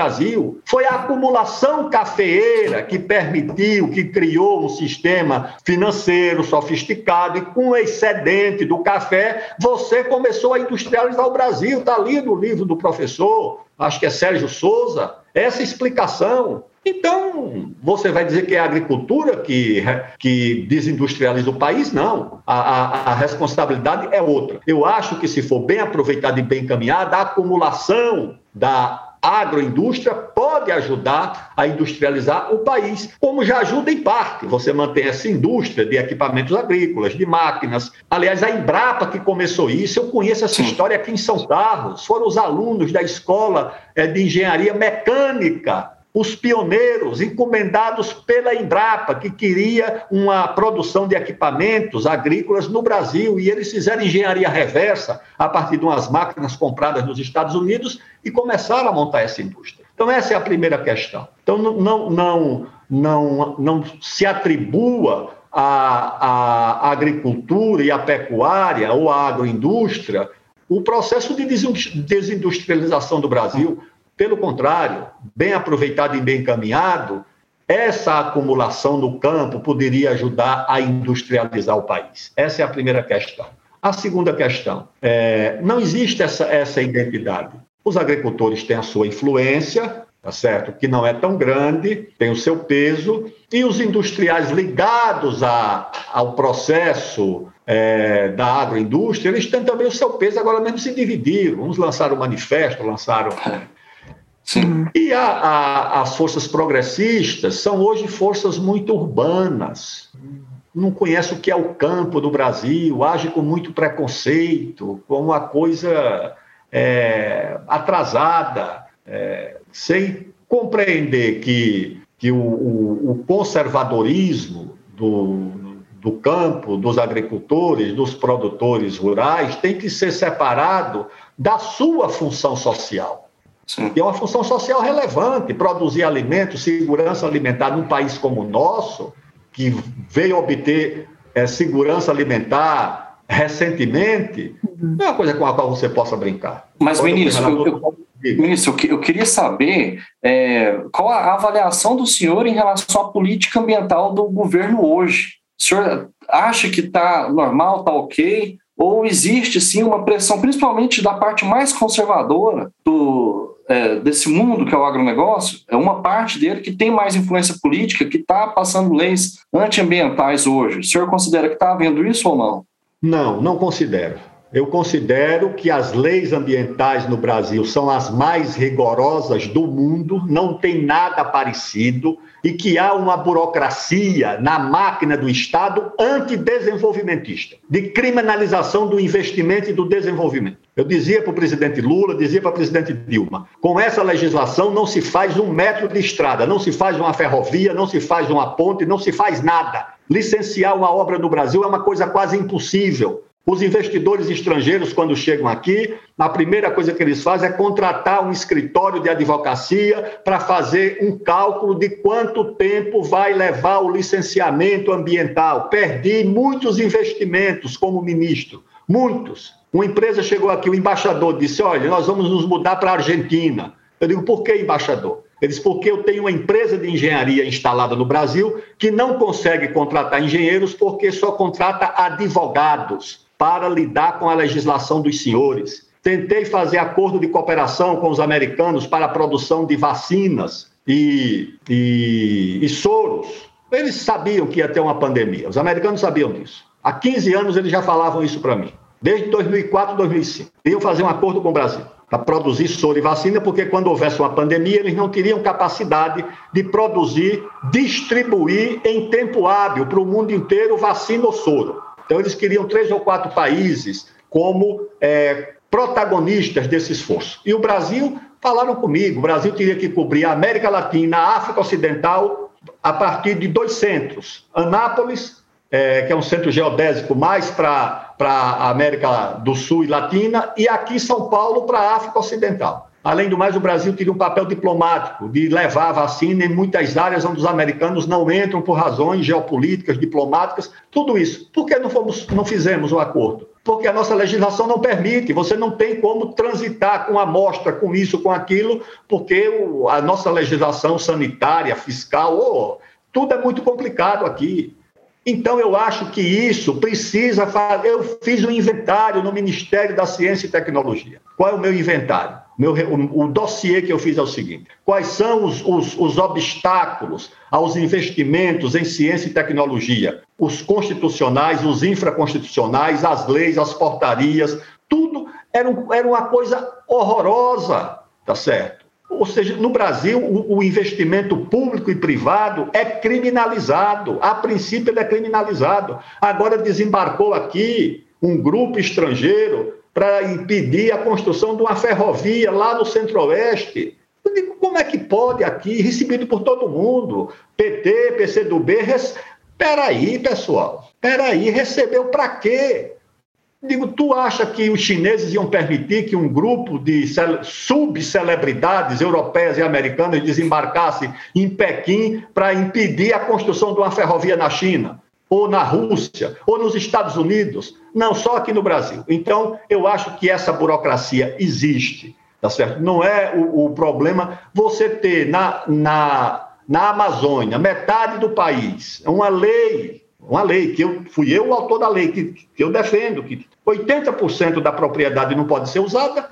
Foi a acumulação cafeeira que permitiu, que criou um sistema financeiro sofisticado e com o excedente do café, você começou a industrializar o Brasil. Está ali no livro do professor, acho que é Sérgio Souza, essa explicação. Então, você vai dizer que é a agricultura que, que desindustrializa o país? Não. A, a, a, responsabilidade é outra. Eu acho que, se for bem aproveitada e bem encaminhada, a acumulação da agroindústria pode ajudar a industrializar o país, como já ajuda em parte. Você mantém essa indústria de equipamentos agrícolas, de máquinas. Aliás, a Embrapa que começou isso, eu conheço essa história aqui em São Carlos. Foram os alunos da Escola eh, de Engenharia Mecânica os pioneiros encomendados pela Embrapa, que queria uma produção de equipamentos agrícolas no Brasil, e eles fizeram engenharia reversa a partir de umas máquinas compradas nos Estados Unidos e começaram a montar essa indústria. Então, essa é a primeira questão. Então, não, não, não, não se atribua à, à agricultura e à pecuária ou à agroindústria o processo de desindustrialização do Brasil. Pelo contrário, bem aproveitado e bem encaminhado, essa acumulação no campo poderia ajudar a industrializar o país. Essa é a primeira questão. A segunda questão, é, não existe essa, essa identidade. Os agricultores têm a sua influência, tá certo? Que não é tão grande, tem o seu peso, e os industriais ligados a, ao processo é, da agroindústria, eles têm também o seu peso, agora mesmo se dividiram. Uns lançaram um manifesto, lançaram. Sim. E a, a, as forças progressistas são hoje forças muito urbanas. Não conhece o que é o campo do Brasil, age com muito preconceito, com uma coisa é, atrasada, é, sem compreender que, que o, o, o conservadorismo do, do campo, dos agricultores, dos produtores rurais, tem que ser separado da sua função social. Sim. E é uma função social relevante, produzir alimentos, segurança alimentar num país como o nosso, que veio obter é, segurança alimentar recentemente, não é uma coisa com a qual você possa brincar. Mas, ministro, eu, eu, ministro, eu queria saber é, qual a avaliação do senhor em relação à política ambiental do governo hoje. O senhor acha que está normal, está ok? Ou existe sim uma pressão, principalmente da parte mais conservadora do, é, desse mundo que é o agronegócio, é uma parte dele que tem mais influência política, que está passando leis antiambientais hoje. O senhor considera que está havendo isso ou não? Não, não considero. Eu considero que as leis ambientais no Brasil são as mais rigorosas do mundo, não tem nada parecido e que há uma burocracia na máquina do Estado antidesenvolvimentista, de criminalização do investimento e do desenvolvimento. Eu dizia para o presidente Lula, dizia para o presidente Dilma: com essa legislação não se faz um metro de estrada, não se faz uma ferrovia, não se faz uma ponte, não se faz nada. Licenciar uma obra no Brasil é uma coisa quase impossível. Os investidores estrangeiros, quando chegam aqui, a primeira coisa que eles fazem é contratar um escritório de advocacia para fazer um cálculo de quanto tempo vai levar o licenciamento ambiental. Perdi muitos investimentos como ministro, muitos. Uma empresa chegou aqui, o embaixador disse: Olha, nós vamos nos mudar para a Argentina. Eu digo: Por que, embaixador? Ele disse: Porque eu tenho uma empresa de engenharia instalada no Brasil que não consegue contratar engenheiros porque só contrata advogados para lidar com a legislação dos senhores. Tentei fazer acordo de cooperação com os americanos para a produção de vacinas e, e, e soros. Eles sabiam que ia ter uma pandemia, os americanos sabiam disso. Há 15 anos eles já falavam isso para mim, desde 2004, 2005. Iam fazer um acordo com o Brasil para produzir soro e vacina, porque quando houvesse uma pandemia, eles não teriam capacidade de produzir, distribuir em tempo hábil para o mundo inteiro vacina ou soro. Então, eles queriam três ou quatro países como é, protagonistas desse esforço. E o Brasil, falaram comigo, o Brasil teria que cobrir a América Latina, a África Ocidental, a partir de dois centros: Anápolis, é, que é um centro geodésico mais para a América do Sul e Latina, e aqui São Paulo para a África Ocidental. Além do mais, o Brasil teria um papel diplomático de levar a vacina em muitas áreas onde os americanos não entram por razões geopolíticas, diplomáticas, tudo isso. Por que não, fomos, não fizemos o acordo? Porque a nossa legislação não permite, você não tem como transitar com amostra, com isso, com aquilo, porque o, a nossa legislação sanitária, fiscal, oh, tudo é muito complicado aqui. Então, eu acho que isso precisa fazer. Eu fiz um inventário no Ministério da Ciência e Tecnologia. Qual é o meu inventário? Meu, o, o dossiê que eu fiz é o seguinte: quais são os, os, os obstáculos aos investimentos em ciência e tecnologia? Os constitucionais, os infraconstitucionais, as leis, as portarias, tudo era, um, era uma coisa horrorosa, tá certo? Ou seja, no Brasil, o, o, investimento público e privado é criminalizado. A princípio, ele é criminalizado. Agora desembarcou aqui um grupo estrangeiro para impedir a construção de uma ferrovia lá no Centro-Oeste. Eu digo, como é que pode aqui, recebido por todo mundo, PT, PCdoB, res... peraí, pessoal, peraí, recebeu para quê? Digo, tu acha que os chineses iam permitir que um grupo de subcelebridades europeias e americanas desembarcasse em Pequim para impedir a construção de uma ferrovia na China? Ou na Rússia, ou nos Estados Unidos, não só aqui no Brasil. Então, eu acho que essa burocracia existe, tá certo? Não é o, o problema você ter na, na, na Amazônia metade do país, uma lei uma lei, que eu fui eu o autor da lei, que, que eu defendo, que 80% da propriedade não pode ser usada.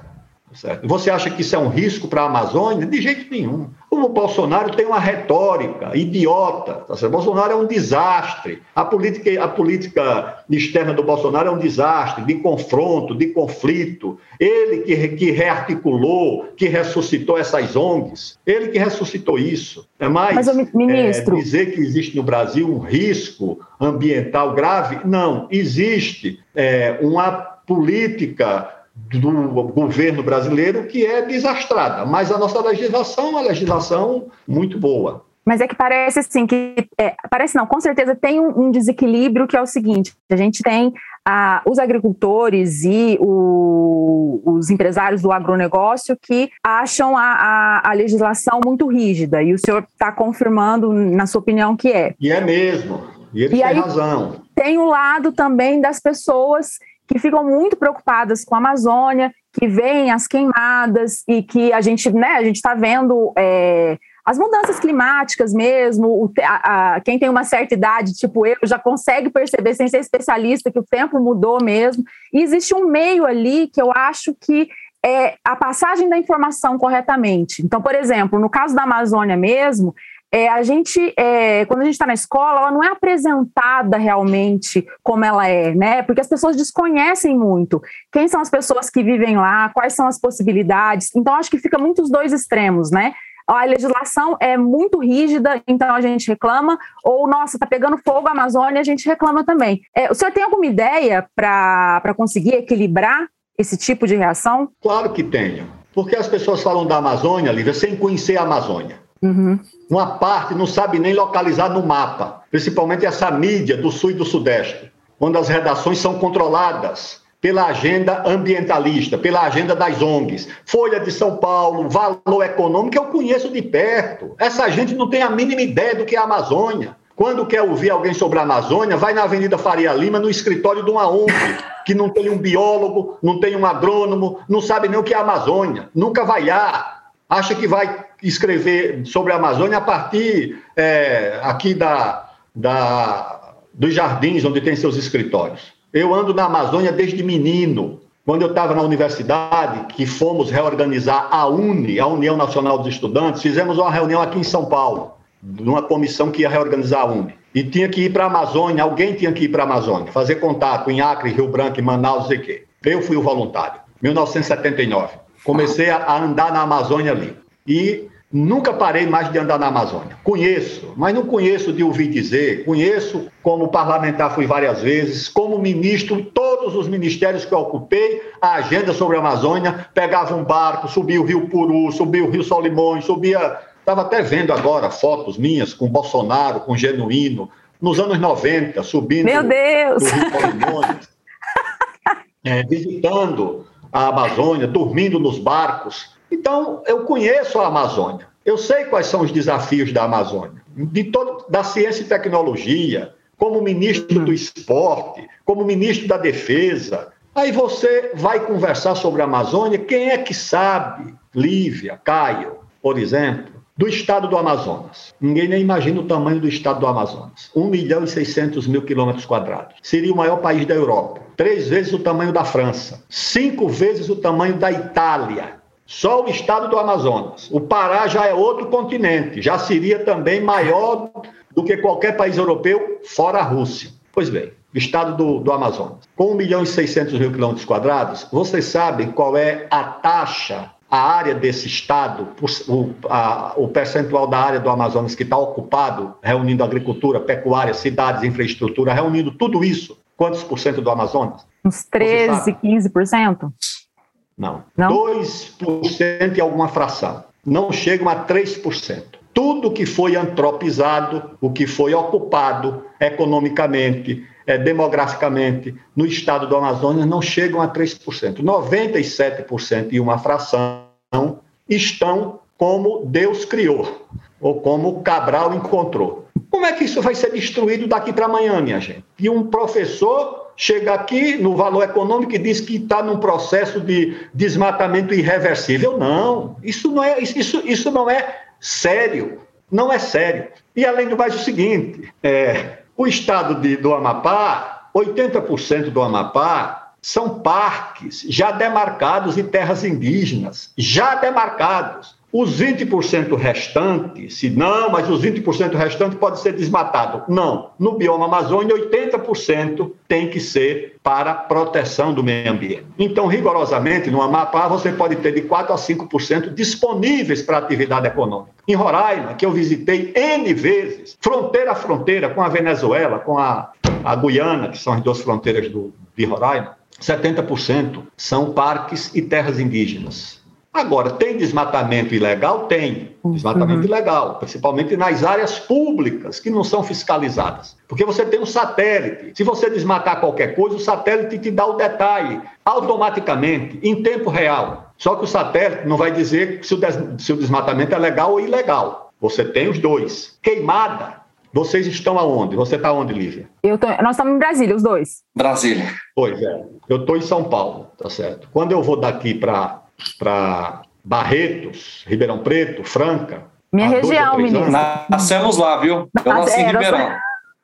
Certo? Você acha que isso é um risco para a Amazônia? De jeito nenhum. O Bolsonaro tem uma retórica idiota. Tá certo? Bolsonaro é um desastre. A política, a política externa do Bolsonaro é um desastre de confronto, de conflito. Ele que, que rearticulou, que ressuscitou essas ONGs. Ele que ressuscitou isso. É mais Mas, ministro... É, dizer que existe no Brasil um risco ambiental grave? Não. Existe é, uma política do governo brasileiro que é desastrada, mas a nossa legislação é uma legislação muito boa. Mas é que parece assim que é, parece não, com certeza tem um, um, desequilíbrio que é o seguinte: a gente tem ah, os agricultores e o, os empresários do agronegócio que acham a, a, a legislação muito rígida, e o senhor está confirmando, na sua opinião, que é. E é mesmo. E ele e tem aí, razão. Tem o lado também das pessoas que ficam muito preocupadas com a Amazônia, que veem as queimadas e que a gente, né, a gente está vendo é, as mudanças climáticas mesmo. O, a, a, quem tem uma certa idade, tipo eu, já consegue perceber, sem ser especialista, que o tempo mudou mesmo. E existe um meio ali que eu acho que é a passagem da informação corretamente. Então, por exemplo, no caso da Amazônia mesmo, é, a gente, é, quando a gente está na escola, ela não é apresentada realmente como ela é, né? Porque as pessoas desconhecem muito quem são as pessoas que vivem lá, quais são as possibilidades. Então, acho que fica muito os dois extremos, né? A legislação é muito rígida, então a gente reclama, ou, nossa, está pegando fogo a Amazônia, a gente reclama também. É, o senhor tem alguma ideia para conseguir equilibrar esse tipo de reação? Claro que tenho. Porque as pessoas falam da Amazônia, Lívia, sem conhecer a Amazônia. Uhum. Uma parte não sabe nem localizar no mapa, principalmente essa mídia do sul e do sudeste, onde as redações são controladas pela agenda ambientalista, pela agenda das ONGs. Folha de São Paulo, Valor Econômico, eu conheço de perto. Essa gente não tem a mínima ideia do que é a Amazônia. Quando quer ouvir alguém sobre a Amazônia, vai na Avenida Faria Lima, no escritório de uma ONG, que não tem um biólogo, não tem um agrônomo, não sabe nem o que é a Amazônia. Nunca vai lá acha que vai escrever sobre a Amazônia a partir é, aqui da, da, dos jardins onde tem seus escritórios. Eu ando na Amazônia desde menino. Quando eu estava na universidade, que fomos reorganizar a UNE, a União Nacional dos Estudantes, fizemos uma reunião aqui em São Paulo, numa comissão que ia reorganizar a UNE. E tinha que ir para a Amazônia, alguém tinha que ir para a Amazônia, fazer contato em Acre, Rio Branco, Manaus, o quê. Eu fui o voluntário, 1979. Comecei a andar na Amazônia ali. E nunca parei mais de andar na Amazônia. Conheço, mas não conheço de ouvir dizer. Conheço como parlamentar, fui várias vezes, como ministro, todos os ministérios que eu ocupei, a agenda sobre a Amazônia, pegava um barco, subia o Rio Puru, subia o Rio Solimões, subia. Estava até vendo agora fotos minhas com Bolsonaro, com Genuíno, nos anos 90, subindo Meu Deus! do Rio Solimões, é, visitando a Amazônia, dormindo nos barcos. Então, eu conheço a Amazônia. Eu sei quais são os desafios da Amazônia, de todo, da ciência e tecnologia, como ministro do esporte, como ministro da defesa. Aí você vai conversar sobre a Amazônia, quem é que sabe? Lívia, Caio, por exemplo, do estado do Amazonas. Ninguém nem imagina o tamanho do estado do Amazonas. 1 milhão e 600 mil quilômetros quadrados. Seria o maior país da Europa. Três vezes o tamanho da França. Cinco vezes o tamanho da Itália. Só o estado do Amazonas. O Pará já é outro continente. Já seria também maior do que qualquer país europeu, fora a Rússia. Pois bem, estado do, do Amazonas. Com 1 milhão e 600 mil quilômetros quadrados, vocês sabem qual é a taxa a área desse estado, o, a, o percentual da área do Amazonas que está ocupado, reunindo agricultura, pecuária, cidades, infraestrutura, reunindo tudo isso, quantos por cento do Amazonas? Uns 13, 15%? Não. Não. 2% e alguma fração. Não chegam a 3%. tudo que foi antropizado, o que foi ocupado economicamente, é, demograficamente no estado do Amazonas não chegam a 3%. 97% e uma fração estão como Deus criou, ou como Cabral encontrou. Como é que isso vai ser destruído daqui para amanhã, minha gente? E um professor chega aqui no valor econômico e diz que está num processo de desmatamento irreversível. Não, isso não é, isso, isso não é sério. Não é sério. E além do mais, o seguinte: é, o estado de, do Amapá, 80% do Amapá são parques já demarcados e terras indígenas, já demarcados. Os 20% restantes, se não, mas os 20% restantes pode ser desmatado. Não. No bioma Amazônia, 80% tem que ser para proteção do meio ambiente. Então, rigorosamente, no Amapá, você pode ter de 4% a 5% disponíveis para atividade econômica. Em Roraima, que eu visitei N vezes, fronteira a fronteira com a Venezuela, com a, a Guiana, que são as duas fronteiras do, de Roraima, 70% são parques e terras indígenas. Agora, tem desmatamento ilegal? Tem. Desmatamento uhum. ilegal, principalmente nas áreas públicas, que não são fiscalizadas. Porque você tem um satélite. Se você desmatar qualquer coisa, o satélite te dá o detalhe automaticamente, em tempo real. Só que o satélite não vai dizer se o, des se o desmatamento é legal ou ilegal. Você tem os dois. Queimada. Vocês estão aonde? Você está onde, Lívia? Eu tô, nós estamos em Brasília, os dois. Brasília. Pois é. Eu estou em São Paulo, tá certo. Quando eu vou daqui para para Barretos, Ribeirão Preto, Franca. Minha região, menino. Nascemos lá, viu? Eu nasci em Ribeirão.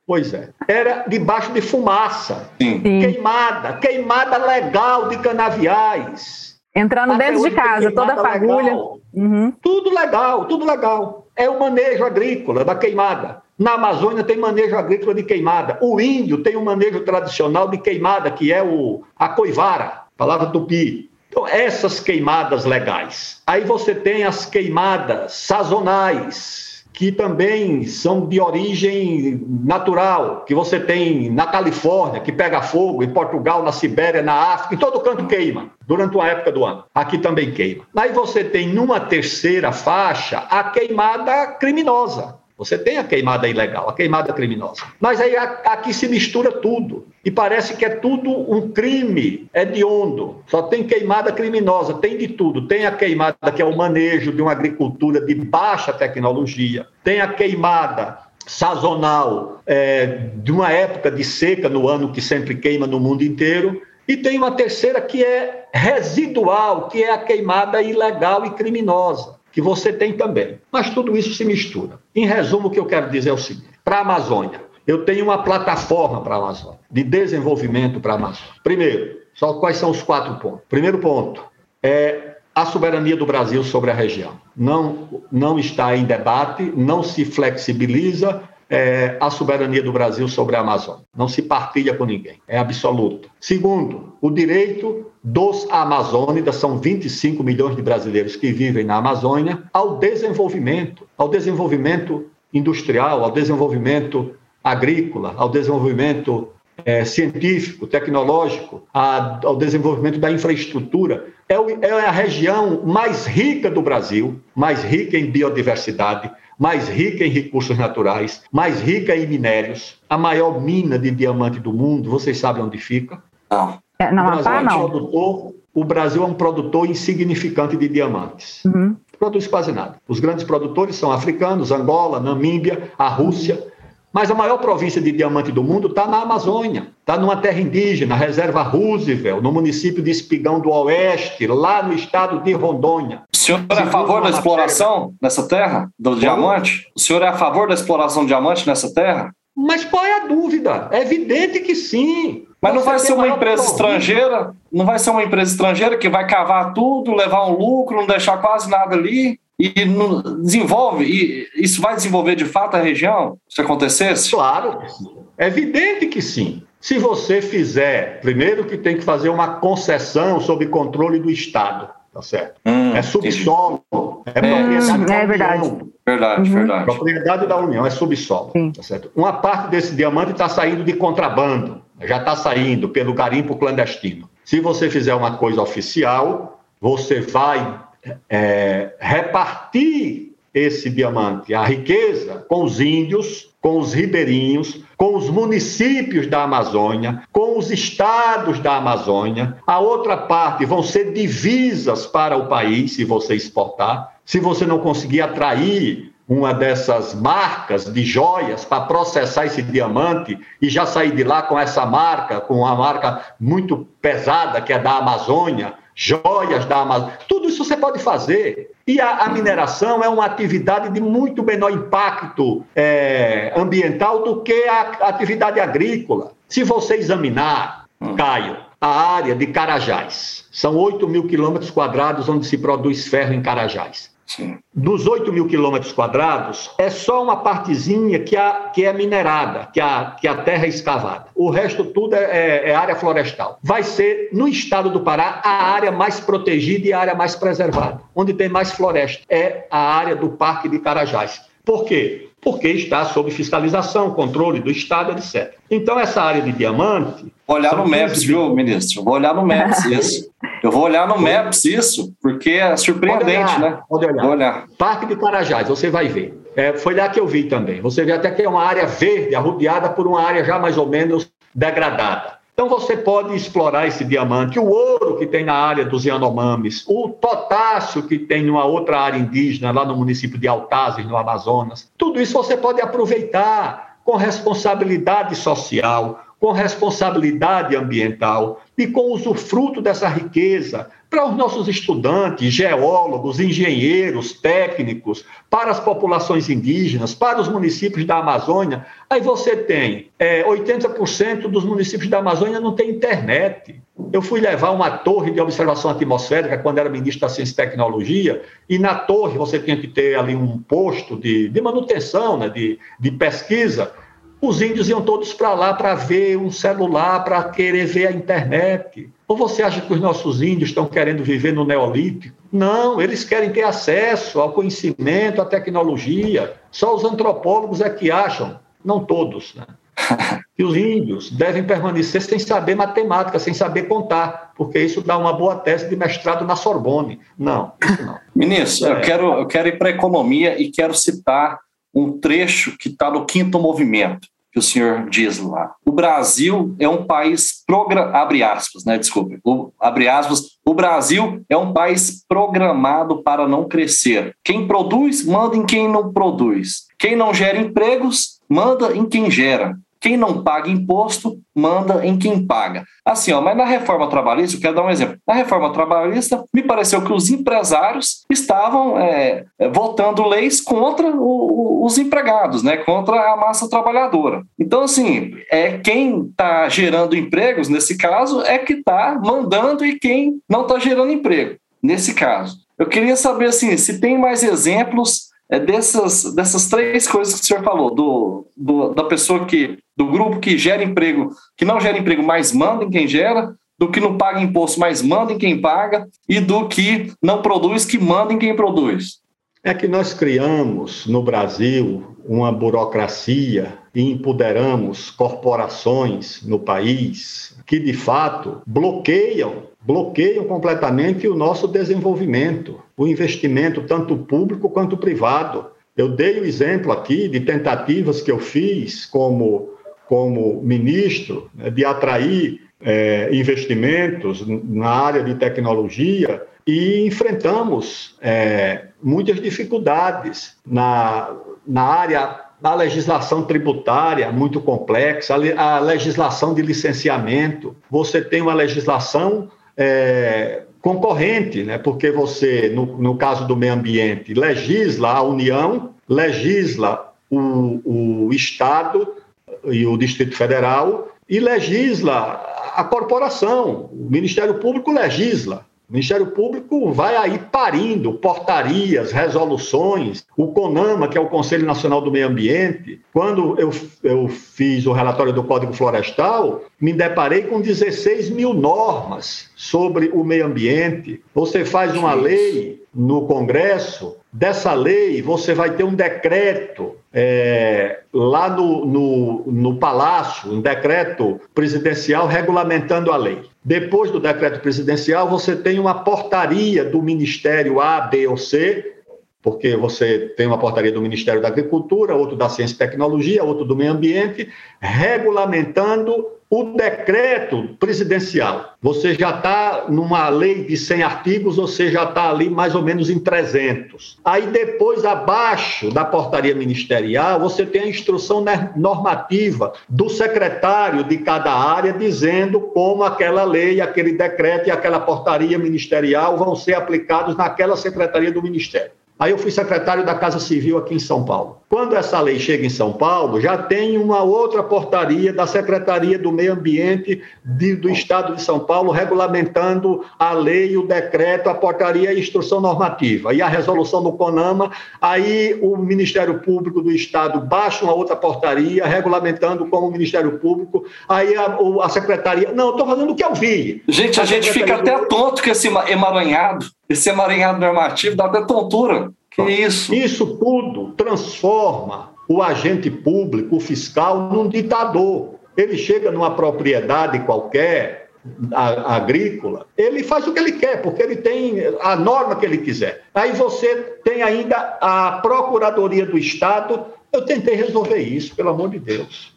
Pois é. Era debaixo de fumaça. Sim. Sim. Queimada. Queimada legal de canaviais. Entrando Até dentro de casa, toda fagulha. Uhum. Tudo legal, tudo legal. É o manejo agrícola da queimada. Na Amazônia tem manejo agrícola de queimada. O índio tem um manejo tradicional de queimada, que é o, a coivara, palavra tupi. Então, essas queimadas legais. Aí você tem as queimadas sazonais, que também são de origem natural, que você tem na Califórnia, que pega fogo, em Portugal, na Sibéria, na África, em todo canto queima, durante uma época do ano. Aqui também queima. Aí você tem numa terceira faixa a queimada criminosa, você tem a queimada ilegal, a queimada criminosa. Mas aí aqui se mistura tudo. E parece que é tudo um crime hediondo. Só tem queimada criminosa, tem de tudo. Tem a queimada que é o manejo de uma agricultura de baixa tecnologia. Tem a queimada sazonal é, de uma época de seca no ano que sempre queima no mundo inteiro. E tem uma terceira que é residual, que é a queimada ilegal e criminosa que você tem também. Mas tudo isso se mistura. Em resumo, o que eu quero dizer é o seguinte: para a Amazônia, eu tenho uma plataforma para a Amazônia, de desenvolvimento para a Amazônia. Primeiro, só quais são os quatro pontos? Primeiro ponto é a soberania do Brasil sobre a região. Não, não está em debate, não se flexibiliza é, a soberania do Brasil sobre a Amazônia. Não se partilha com ninguém, é absoluta. Segundo, o direito dos amazônidas, são 25 milhões de brasileiros que vivem na Amazônia, ao desenvolvimento, ao desenvolvimento industrial, ao desenvolvimento agrícola, ao desenvolvimento é, científico, tecnológico, a, ao desenvolvimento da infraestrutura. É, o, é a região mais rica do Brasil, mais rica em biodiversidade, mais rica em recursos naturais, mais rica em minérios, a maior mina de diamante do mundo, vocês sabem onde fica? Não. É, na Amapá, não. É produtor, o Brasil é um produtor insignificante de diamantes. Uhum. Produz quase nada. Os grandes produtores são africanos, Angola, Namíbia, a Rússia. Mas a maior província de diamante do mundo está na Amazônia, está numa terra indígena, reserva Roosevelt, no município de Espigão do Oeste, lá no estado de Rondônia. O senhor é a favor da exploração terra. nessa terra, do Como? diamante? O senhor é a favor da exploração do diamante nessa terra? Mas qual é a dúvida? É evidente que sim. Mas não vai ser uma empresa estrangeira? Não vai ser uma empresa estrangeira que vai cavar tudo, levar um lucro, não deixar quase nada ali? e não desenvolve, e isso vai desenvolver de fato a região, se acontecesse? Claro, é evidente que sim. Se você fizer, primeiro que tem que fazer uma concessão sob controle do Estado, tá certo? Hum, é subsolo, é, é propriedade é, é verdade. Verdade, uhum. verdade. Propriedade da União, é subsolo, sim. tá certo? Uma parte desse diamante está saindo de contrabando, já está saindo pelo garimpo clandestino. Se você fizer uma coisa oficial, você vai é, repartir esse diamante? A riqueza com os índios, com os ribeirinhos, com os municípios da Amazônia, com os estados da Amazônia. A outra parte vão ser divisas para o país, se você exportar. Se você não conseguir atrair uma dessas marcas de joias para processar esse diamante e já sair de lá com essa marca, com uma marca muito pesada que é da Amazônia, joias da Amazônia, tudo isso você pode fazer. E a, a mineração é uma atividade de muito menor impacto é, ambiental do que a, atividade agrícola. Se você examinar, hum. Caio, a área de Carajás, são 8 mil quilômetros quadrados onde se produz ferro em Carajás. Dos 8 mil quilômetros quadrados, é só uma partezinha que, a, que é minerada, que a, que a terra é escavada. O resto tudo é, é, é área florestal. Vai ser, no estado do Pará, a área mais protegida e a área mais preservada, onde tem mais floresta. É a área do Parque de Carajás. Por quê? Porque está sob fiscalização, controle do Estado, etc. Então, essa área de diamante. Vou olhar no Maps, viu, ministro? Vou olhar no Maps isso. Eu vou olhar no Maps isso, porque é surpreendente, olhar, né? Pode olhar. Vou olhar. Parque de Carajás, você vai ver. É, foi lá que eu vi também. Você vê até que é uma área verde, arrodeada por uma área já mais ou menos degradada. Então você pode explorar esse diamante, o ouro que tem na área dos Yanomamis, o potássio que tem numa outra área indígena, lá no município de Altazes, no Amazonas. Tudo isso você pode aproveitar com responsabilidade social, com responsabilidade ambiental e com usufruto dessa riqueza para os nossos estudantes, geólogos, engenheiros, técnicos, para as populações indígenas, para os municípios da Amazônia. Aí você tem é, 80% dos municípios da Amazônia não tem internet. Eu fui levar uma torre de observação atmosférica quando era ministro da Ciência e Tecnologia, e na torre você tinha que ter ali um posto de, de manutenção, né, de, de pesquisa os índios iam todos para lá para ver um celular, para querer ver a internet. Ou você acha que os nossos índios estão querendo viver no Neolítico? Não, eles querem ter acesso ao conhecimento, à tecnologia. Só os antropólogos é que acham, não todos, né? que os índios devem permanecer sem saber matemática, sem saber contar, porque isso dá uma boa tese de mestrado na Sorbonne. Não, isso não. Ministro, é. eu, quero, eu quero ir para a economia e quero citar um trecho que está no quinto movimento que o senhor diz lá. O Brasil é um país abre aspas, né? Desculpe. O, abre aspas. O Brasil é um país programado para não crescer. Quem produz manda em quem não produz. Quem não gera empregos manda em quem gera. Quem não paga imposto, manda em quem paga. Assim, ó, mas na reforma trabalhista, eu quero dar um exemplo. Na reforma trabalhista, me pareceu que os empresários estavam é, é votando leis contra o, os empregados, né, contra a massa trabalhadora. Então, assim, é quem está gerando empregos, nesse caso, é que está mandando e quem não está gerando emprego, nesse caso. Eu queria saber, assim, se tem mais exemplos é dessas, dessas três coisas que o senhor falou, do, do, da pessoa que, do grupo que gera emprego, que não gera emprego, mas manda em quem gera, do que não paga imposto, mas manda em quem paga, e do que não produz, que manda em quem produz. É que nós criamos no Brasil uma burocracia e empoderamos corporações no país que, de fato, bloqueiam bloqueiam completamente o nosso desenvolvimento, o investimento, tanto público quanto privado. Eu dei o exemplo aqui de tentativas que eu fiz como, como ministro né, de atrair é, investimentos na área de tecnologia e enfrentamos é, muitas dificuldades na, na área da legislação tributária muito complexa, a legislação de licenciamento. Você tem uma legislação é, concorrente, né? porque você, no, no caso do meio ambiente, legisla a União, legisla o, o Estado e o Distrito Federal e legisla a corporação. O Ministério Público legisla. O Ministério Público vai aí parindo portarias, resoluções. O CONAMA, que é o Conselho Nacional do Meio Ambiente, quando eu, eu fiz o relatório do Código Florestal, me deparei com 16 mil normas sobre o meio ambiente. Você faz uma lei no Congresso, dessa lei você vai ter um decreto é, lá no, no, no Palácio, um decreto presidencial regulamentando a lei. Depois do decreto presidencial, você tem uma portaria do Ministério A, B ou C, porque você tem uma portaria do Ministério da Agricultura, outro da Ciência e Tecnologia, outro do Meio Ambiente, regulamentando o decreto presidencial. Você já está numa lei de 100 artigos, você já está ali mais ou menos em 300. Aí depois, abaixo da portaria ministerial, você tem a instrução normativa do secretário de cada área dizendo como aquela lei, aquele decreto e aquela portaria ministerial vão ser aplicados naquela secretaria do ministério. Aí eu fui secretário da Casa Civil aqui em São Paulo. Quando essa lei chega em São Paulo, já tem uma outra portaria da Secretaria do Meio Ambiente de, do Estado de São Paulo regulamentando a lei, o decreto, a portaria e a instrução normativa. E a resolução do CONAMA, aí o Ministério Público do Estado baixa uma outra portaria regulamentando como o Ministério Público, aí a, a Secretaria... Não, estou fazendo o que eu vi. Gente, a, a gente fica até tonto com esse emaranhado, esse emaranhado normativo, dá até tontura. Que isso? Isso tudo transforma o agente público, o fiscal, num ditador. Ele chega numa propriedade qualquer, agrícola, ele faz o que ele quer, porque ele tem a norma que ele quiser. Aí você tem ainda a Procuradoria do Estado. Eu tentei resolver isso, pelo amor de Deus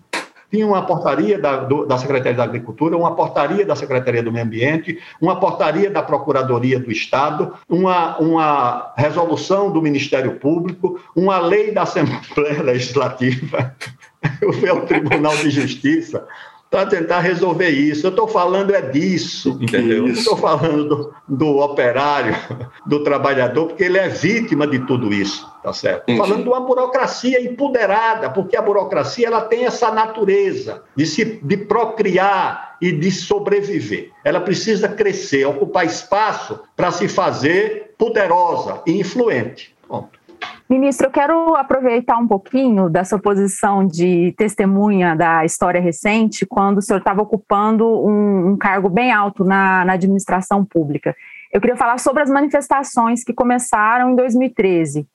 tinha uma portaria da, do, da Secretaria da Agricultura, uma portaria da Secretaria do Meio Ambiente, uma portaria da Procuradoria do Estado, uma, uma resolução do Ministério Público, uma lei da Assembleia Legislativa, eu fui ao Tribunal de Justiça, para tentar resolver isso. Eu estou falando é disso, entendeu? Eu estou falando do, do, operário, do trabalhador, porque ele é vítima de tudo isso, tá certo? Estou falando de uma burocracia empoderada, porque a burocracia ela tem essa natureza de se de procriar e de sobreviver. Ela precisa crescer, ocupar espaço para se fazer poderosa e influente. Ponto. Ministro, eu quero aproveitar um pouquinho da sua posição de testemunha da história recente, quando o senhor estava ocupando um, um, cargo bem alto na, na administração pública. Eu queria falar sobre as manifestações que começaram em 2013.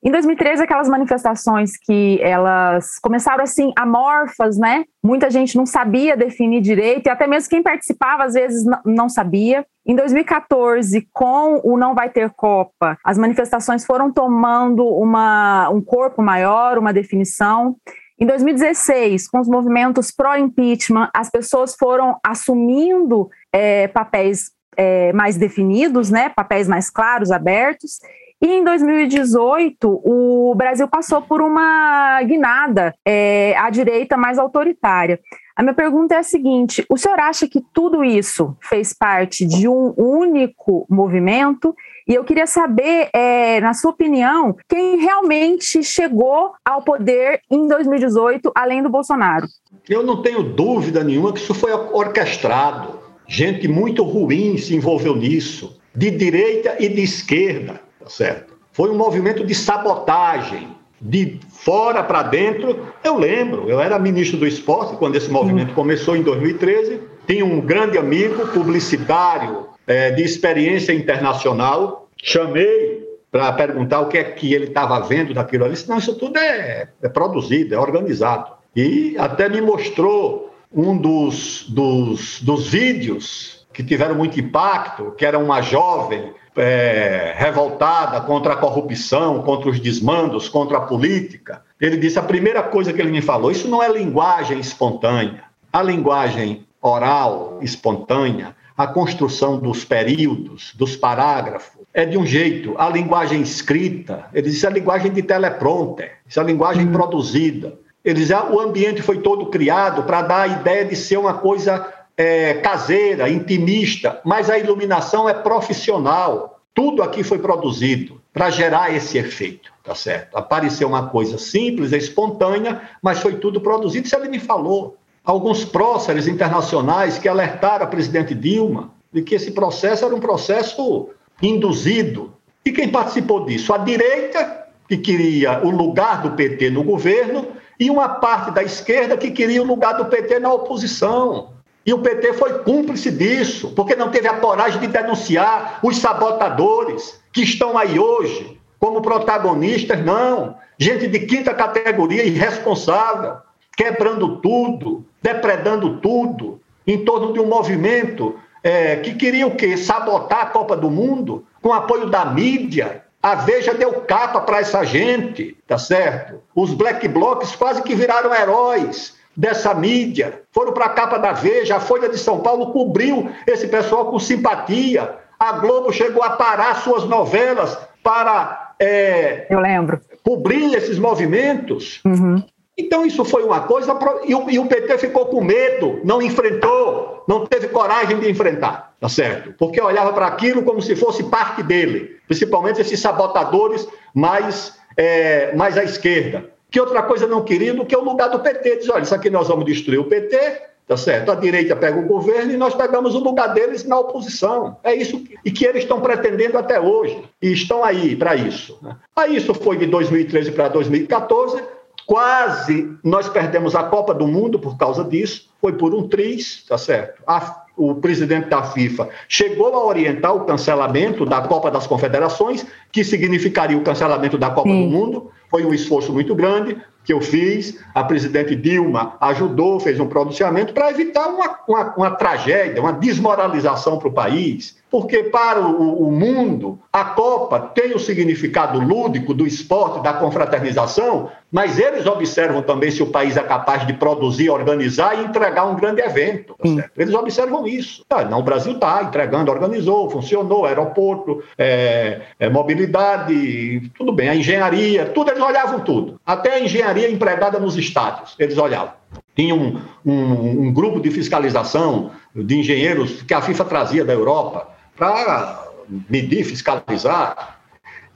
Em 2013, aquelas manifestações que elas começaram assim amorfas, né? Muita gente não sabia definir direito e até mesmo quem participava às vezes não sabia. Em 2014, com o Não Vai Ter Copa, as manifestações foram tomando uma, um corpo maior, uma definição. Em 2016, com os movimentos pró-impeachment, as pessoas foram assumindo é, papéis é, mais definidos, né, papéis mais claros, abertos. E em 2018, o Brasil passou por uma guinada é, à direita mais autoritária. A minha pergunta é a seguinte: o senhor acha que tudo isso fez parte de um único movimento? E eu queria saber, é, na sua opinião, quem realmente chegou ao poder em 2018, além do Bolsonaro? Eu não tenho dúvida nenhuma que isso foi orquestrado. Gente muito ruim se envolveu nisso, de direita e de esquerda certo? Foi um movimento de sabotagem, de fora para dentro. Eu lembro, eu era ministro do esporte quando esse movimento começou em 2013. Tinha um grande amigo, publicitário, é, de experiência internacional. Chamei para perguntar o que é que ele estava vendo daquilo ali. Não, isso tudo é, é produzido, é organizado. E até me mostrou um dos, dos, dos vídeos que tiveram muito impacto, que era uma jovem é, revoltada contra a corrupção, contra os desmandos, contra a política. Ele disse: a primeira coisa que ele me falou, isso não é linguagem espontânea. A linguagem oral espontânea, a construção dos períodos, dos parágrafos, é de um jeito. A linguagem escrita, ele disse: a linguagem de teleprompter, isso é a linguagem uhum. produzida. Ele diz: o ambiente foi todo criado para dar a ideia de ser uma coisa é, caseira, intimista, mas a iluminação é profissional. Tudo aqui foi produzido para gerar esse efeito, tá certo? Apareceu uma coisa simples, espontânea, mas foi tudo produzido. Isso ele me falou. Alguns próceres internacionais que alertaram a presidente Dilma de que esse processo era um processo induzido. E quem participou disso? A direita, que queria o lugar do PT no governo, e uma parte da esquerda que queria o lugar do PT na oposição. E o PT foi cúmplice disso, porque não teve a coragem de denunciar os sabotadores que estão aí hoje como protagonistas, não. Gente de quinta categoria irresponsável, quebrando tudo, depredando tudo, em torno de um movimento é, que queria o quê? Sabotar a Copa do Mundo com apoio da mídia, A Veja deu capa para essa gente, tá certo? Os black blocs quase que viraram heróis dessa mídia. Foram para a capa da Veja, a Folha de São Paulo cobriu esse pessoal com simpatia. A Globo chegou a parar suas novelas para. É, Eu lembro. Cobrir esses movimentos. Uhum. Então, isso foi uma coisa. E o, e o PT ficou com medo, não enfrentou, não teve coragem de enfrentar, tá certo? Porque olhava para aquilo como se fosse parte dele, principalmente esses sabotadores mais, é, mais à esquerda. Que outra coisa não queriam do que o lugar do PT. Diz: olha, isso aqui nós vamos destruir o PT, tá certo? A direita pega o governo e nós pegamos o lugar deles na oposição. É isso que, e que eles estão pretendendo até hoje. E estão aí para isso. Né? Aí isso foi de 2013 para 2014 Quase nós perdemos a Copa do Mundo por causa disso, foi por um triz, tá certo? A, o presidente da FIFA chegou a orientar o cancelamento da Copa das Confederações, que significaria o cancelamento da Copa Sim. do Mundo. Foi um esforço muito grande que eu fiz. A presidente Dilma ajudou, fez um pronunciamento para evitar uma, uma, uma tragédia, uma desmoralização para o país porque para o, o, mundo a Copa tem o significado lúdico do esporte, da confraternização, mas eles observam também se o país é capaz de produzir, organizar e entregar um grande evento. Tá eles observam isso. Ah, não, o Brasil está entregando, organizou, funcionou, aeroporto, é, é, mobilidade, tudo bem, a engenharia, tudo, eles olhavam tudo. Até a engenharia empregada nos estádios, eles olhavam. Tinha um, um, um grupo de fiscalização de engenheiros que a FIFA trazia da Europa para medir, fiscalizar.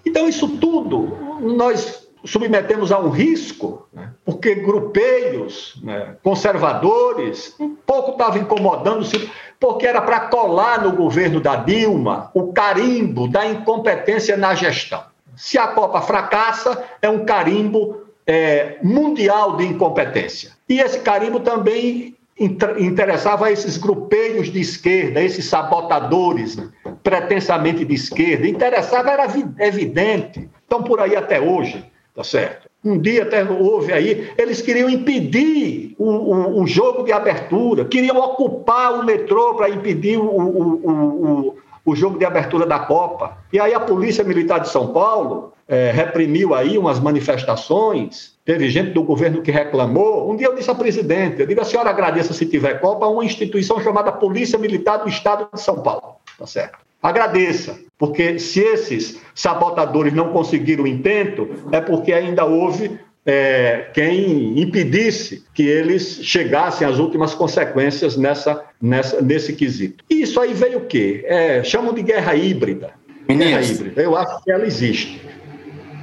Então, isso tudo nós submetemos a um risco, né? porque grupeiros né, conservadores um pouco estavam incomodando-se, porque era para colar no governo da Dilma o carimbo da incompetência na gestão. Se a Copa fracassa, é um carimbo é, mundial de incompetência. E esse carimbo também interessava a esses grupelhos de esquerda, esses sabotadores pretensamente de esquerda. Interessava, era evidente. Estão por aí até hoje, tá certo? Um dia até houve aí, eles queriam impedir o, o, o jogo de abertura, queriam ocupar o metrô para impedir o, o, jogo de abertura da Copa. E aí a Polícia Militar de São Paulo é, reprimiu aí umas manifestações Teve gente do governo que reclamou. Um dia eu disse à presidente, eu digo, a senhora agradeça se tiver Copa uma instituição chamada Polícia Militar do Estado de São Paulo. Tá certo? Agradeça, porque se esses sabotadores não conseguiram o intento, é porque ainda houve é, quem impedisse que eles chegassem às últimas consequências nessa, nessa, nesse quesito. E isso aí veio o quê? É, chamam de guerra híbrida. Guerra híbrida. Eu acho que ela existe.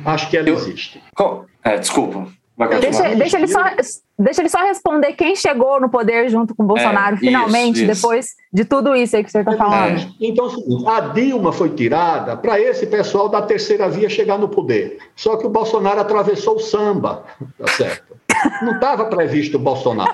Acho que ela eu, existe. É, desculpa. Deixa, deixa, ele só, deixa ele só responder quem chegou no poder junto com o Bolsonaro, é, finalmente, isso, isso. depois de tudo isso aí que você está falando. É. Então, é a Dilma foi tirada para esse pessoal da terceira via chegar no poder. Só que o Bolsonaro atravessou o samba, tá certo? Não estava previsto o Bolsonaro.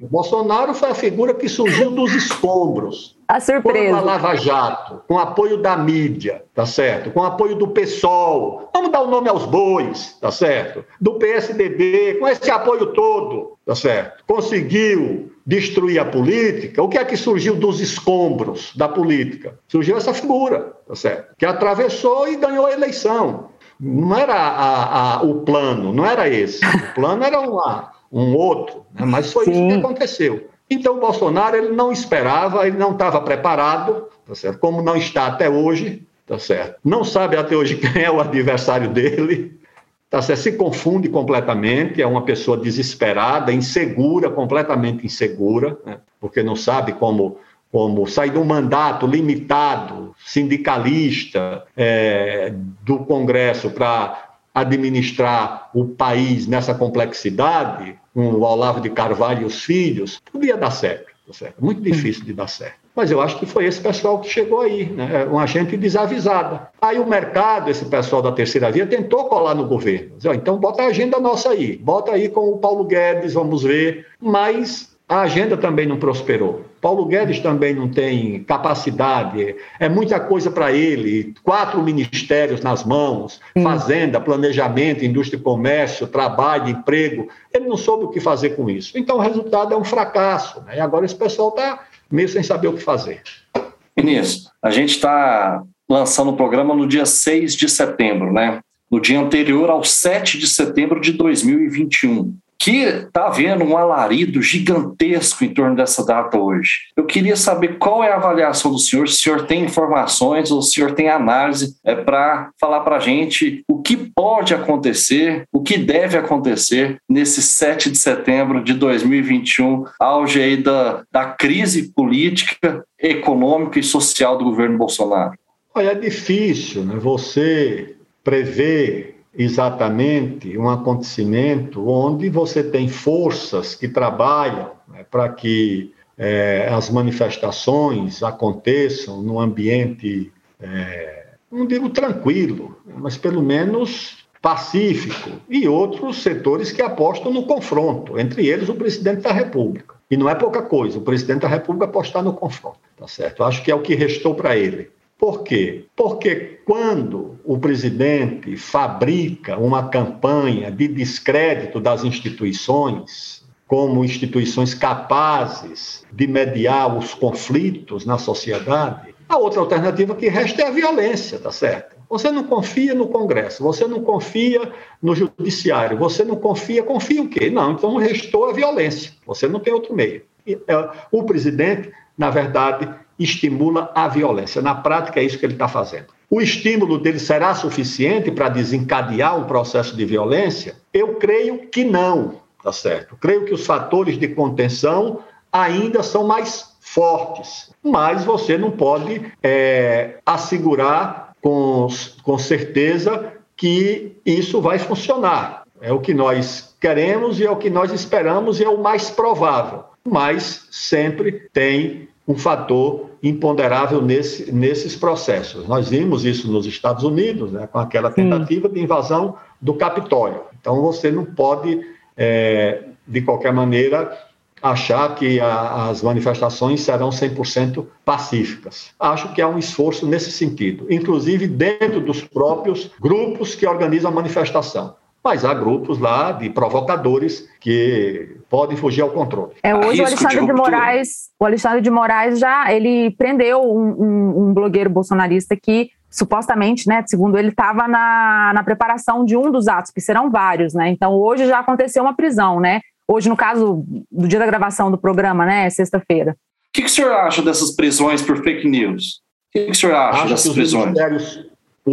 O Bolsonaro foi a figura que surgiu dos escombros. A surpresa. Com a Lava Jato, com apoio da mídia, tá certo? Com apoio do PSOL. Vamos dar o nome aos bois, tá certo? Do PSDB, com esse apoio todo, tá certo? Conseguiu destruir a política. O que é que surgiu dos escombros da política? Surgiu essa figura, tá certo? Que atravessou e ganhou a eleição. Não era a, a, o plano, não era esse. O plano era uma um outro, né? mas foi Sim. isso que aconteceu. Então, o Bolsonaro ele não esperava, ele não estava preparado, tá certo? como não está até hoje, tá certo? não sabe até hoje quem é o adversário dele, tá certo? se confunde completamente, é uma pessoa desesperada, insegura, completamente insegura, né? porque não sabe como, como sair de um mandato limitado, sindicalista, é, do Congresso para administrar o país nessa complexidade, com o Olavo de Carvalho e os filhos, podia dar certo. Tá certo? Muito difícil de dar certo. Mas eu acho que foi esse pessoal que chegou aí, né? uma gente desavisada. Aí o mercado, esse pessoal da terceira via, tentou colar no governo. Então bota a agenda nossa aí, bota aí com o Paulo Guedes, vamos ver. Mas a agenda também não prosperou. Paulo Guedes também não tem capacidade, é muita coisa para ele, quatro ministérios nas mãos, fazenda, planejamento, indústria e comércio, trabalho, emprego. Ele não soube o que fazer com isso. Então o resultado é um fracasso. Né? E agora esse pessoal está meio sem saber o que fazer. Ministro, a gente está lançando o programa no dia 6 de setembro, né? No dia anterior ao 7 de setembro de 2021 que está havendo um alarido gigantesco em torno dessa data hoje. Eu queria saber qual é a avaliação do senhor, se o senhor tem informações ou se o senhor tem análise é, para falar para a gente o que pode acontecer, o que deve acontecer nesse 7 de setembro de 2021, auge aí da, da crise política, econômica e social do governo Bolsonaro. Olha, é difícil né? você prever exatamente um acontecimento onde você tem forças que trabalham né, para que é, as manifestações aconteçam num ambiente, é, não digo tranquilo, mas pelo menos pacífico, e outros setores que apostam no confronto, entre eles o presidente da República. E não é pouca coisa, o presidente da República apostar no confronto, tá certo? Acho que é o que restou para ele. Por quê? Porque quando o presidente fabrica uma campanha de descrédito das instituições, como instituições capazes de mediar os conflitos na sociedade, a outra alternativa que resta é a violência, tá certo? Você não confia no Congresso, você não confia no Judiciário, você não confia, confia o quê? Não, então restou a violência, você não tem outro meio. É, o presidente, na verdade, estimula a violência. Na prática, é isso que ele está fazendo. O estímulo dele será suficiente para desencadear um processo de violência? Eu creio que não, tá certo? Creio que os fatores de contenção ainda são mais fortes, mas você não pode é, assegurar com, com certeza que isso vai funcionar. É o que nós queremos e é o que nós esperamos e é o mais provável. Mas sempre tem um fator imponderável nesse, nesses processos. Nós vimos isso nos Estados Unidos, né, com aquela tentativa Sim. de invasão do Capitólio. Então, você não pode, é, de qualquer maneira, achar que a, as manifestações serão 100% pacíficas. Acho que há um esforço nesse sentido, inclusive dentro dos próprios grupos que organizam a manifestação mas há grupos lá de provocadores que podem fugir ao controle. É, hoje o Alexandre de, de, Moraes, o Alexandre de Moraes já ele prendeu um, um, um blogueiro bolsonarista que supostamente, né, segundo ele, estava na, na preparação de um dos atos, que serão vários, né? Então hoje já aconteceu uma prisão, né? Hoje, no caso do dia da gravação do programa, né, sexta-feira. O que, que o senhor acha dessas prisões por fake news? O que, que o senhor acha Acho dessas prisões?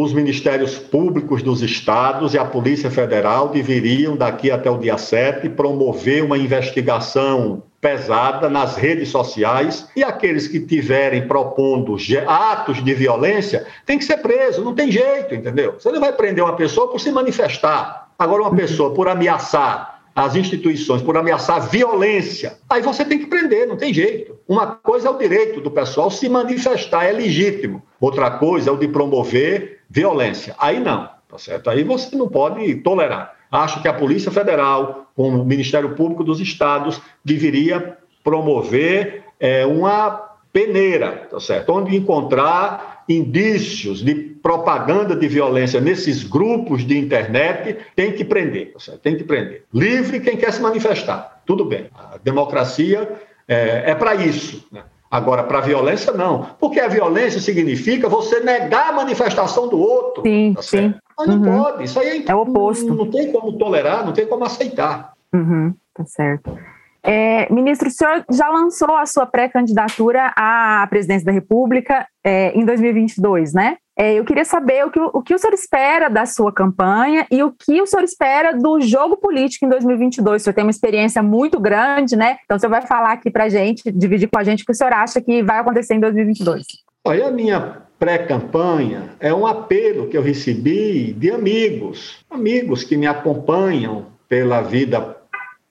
Os ministérios públicos dos estados e a Polícia Federal deveriam, daqui até o dia 7, promover uma investigação pesada nas redes sociais e aqueles que tiverem propondo atos de violência tem que ser preso, não tem jeito, entendeu? Você não vai prender uma pessoa por se manifestar. Agora, uma pessoa por ameaçar as instituições por ameaçar violência, aí você tem que prender, não tem jeito. Uma coisa é o direito do pessoal se manifestar, é legítimo. Outra coisa é o de promover violência. Aí não, tá certo? Aí você não pode tolerar. Acho que a Polícia Federal, com o Ministério Público dos Estados, deveria promover é, uma peneira, tá certo? Onde encontrar indícios de propaganda de violência nesses grupos de internet, tem que prender, tá certo? Tem que prender. Livre quem quer se manifestar, tudo bem. A democracia é, é para isso. Né? Agora, para a violência, não. Porque a violência significa você negar a manifestação do outro. Sim, tá sim. Mas não uhum. pode. Isso aí é o oposto. Não, não, tem como tolerar, não tem como aceitar. Uhum, tá certo. É, ministro, o senhor já lançou a sua pré-candidatura à presidência da República é, em 2022, né? É, eu queria saber o que, o que o senhor espera da sua campanha e o que o senhor espera do jogo político em 2022. O senhor tem uma experiência muito grande, né? Então, o senhor vai falar aqui para a gente, dividir com a gente o que o senhor acha que vai acontecer em 2022. Olha, a minha pré-campanha é um apelo que eu recebi de amigos, amigos que me acompanham pela vida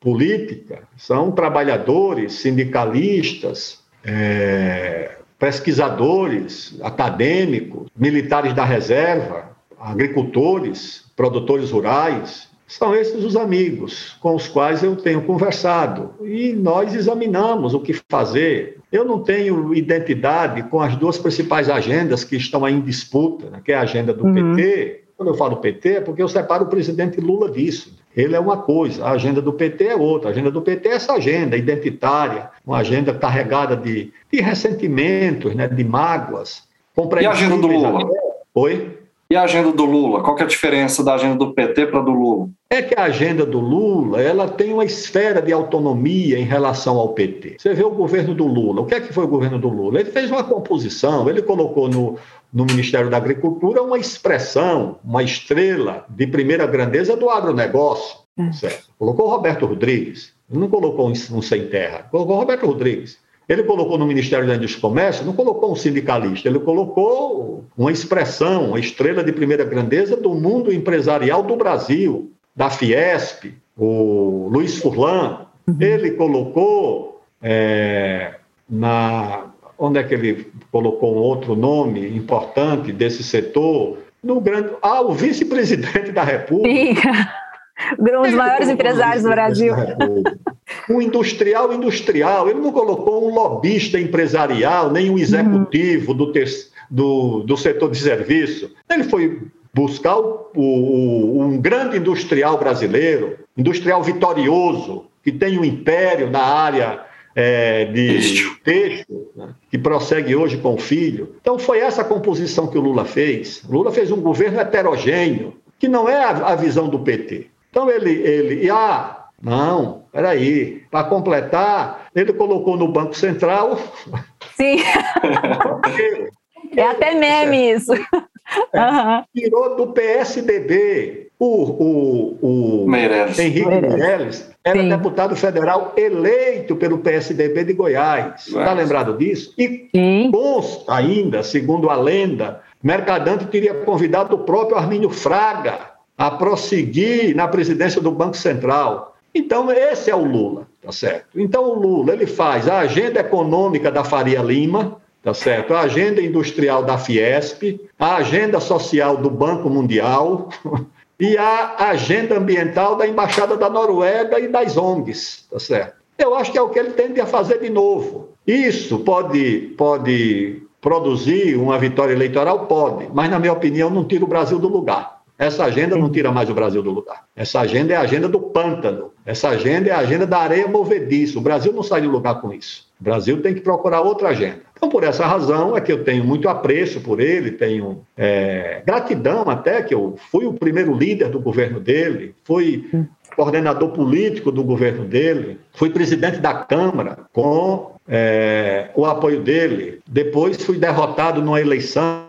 política, são trabalhadores, sindicalistas, é, pesquisadores, acadêmicos, militares da reserva, agricultores, produtores rurais. São esses os amigos com os quais eu tenho conversado e nós examinamos o que fazer. Eu não tenho identidade com as duas principais agendas que estão aí em disputa, né, que é a agenda do uhum. PT. Quando eu falo PT, é porque eu separo o presidente Lula disso. Ele é uma coisa, a agenda do PT é outra. A agenda do PT é essa agenda identitária, uma agenda carregada de, de ressentimentos, né, de mágoas. E a agenda do Lula? Oi? E a agenda do Lula? Qual é a diferença da agenda do PT para a do Lula? É que a agenda do Lula ela tem uma esfera de autonomia em relação ao PT. Você vê o governo do Lula. O que é que foi o governo do Lula? Ele fez uma composição, ele colocou no, no Ministério da Agricultura uma expressão, uma estrela de primeira grandeza do agronegócio. Hum. Certo? Colocou Roberto Rodrigues. Não colocou um sem terra, colocou Roberto Rodrigues. Ele colocou no Ministério da Indústria e Comércio, não colocou um sindicalista, ele colocou uma expressão, uma estrela de primeira grandeza do mundo empresarial do Brasil, da Fiesp, o Luiz Furlan. Uhum. Ele colocou é, na. Onde é que ele colocou um outro nome importante desse setor? No grande. Ah, o vice-presidente da República. um dos maiores empresários do Brasil. Um industrial industrial, ele não colocou um lobista empresarial, nem um executivo uhum. do, do, do setor de serviço. Ele foi buscar o, o, um grande industrial brasileiro, industrial vitorioso, que tem um império na área é, de texto, né, que prossegue hoje com o filho. Então, foi essa composição que o Lula fez. O Lula fez um governo heterogêneo, que não é a, a visão do PT. Então ele, ele, e ah, não, peraí, para completar, ele colocou no Banco Central. Sim. é até meme isso. É, uhum. Tirou do PSDB. O, o, o Meirelles. Henrique Meirelles era Sim. deputado federal eleito pelo PSDB de Goiás. Está lembrado disso? E Sim. consta ainda, segundo a lenda, Mercadante teria convidado o próprio Armínio Fraga a prosseguir na presidência do Banco Central. Então, esse é o Lula, tá certo? Então, o Lula, ele faz a agenda econômica da Faria Lima, tá certo? A agenda industrial da Fiesp, a agenda social do Banco Mundial e a agenda ambiental da Embaixada da Noruega e das ONGs, tá certo? Eu acho que é o que ele tende a fazer de novo. Isso pode, pode produzir uma vitória eleitoral? Pode, mas, na minha opinião, não tira o Brasil do lugar. Essa agenda não tira mais o Brasil do lugar. Essa agenda é a agenda do pântano. Essa agenda é a agenda da areia movediça. O Brasil não sai do lugar com isso. O Brasil tem que procurar outra agenda. Então, por essa razão, é que eu tenho muito apreço por ele, tenho é, gratidão até, que eu fui o primeiro líder do governo dele, fui coordenador político do governo dele, fui presidente da Câmara com é, o apoio dele. Depois fui derrotado numa eleição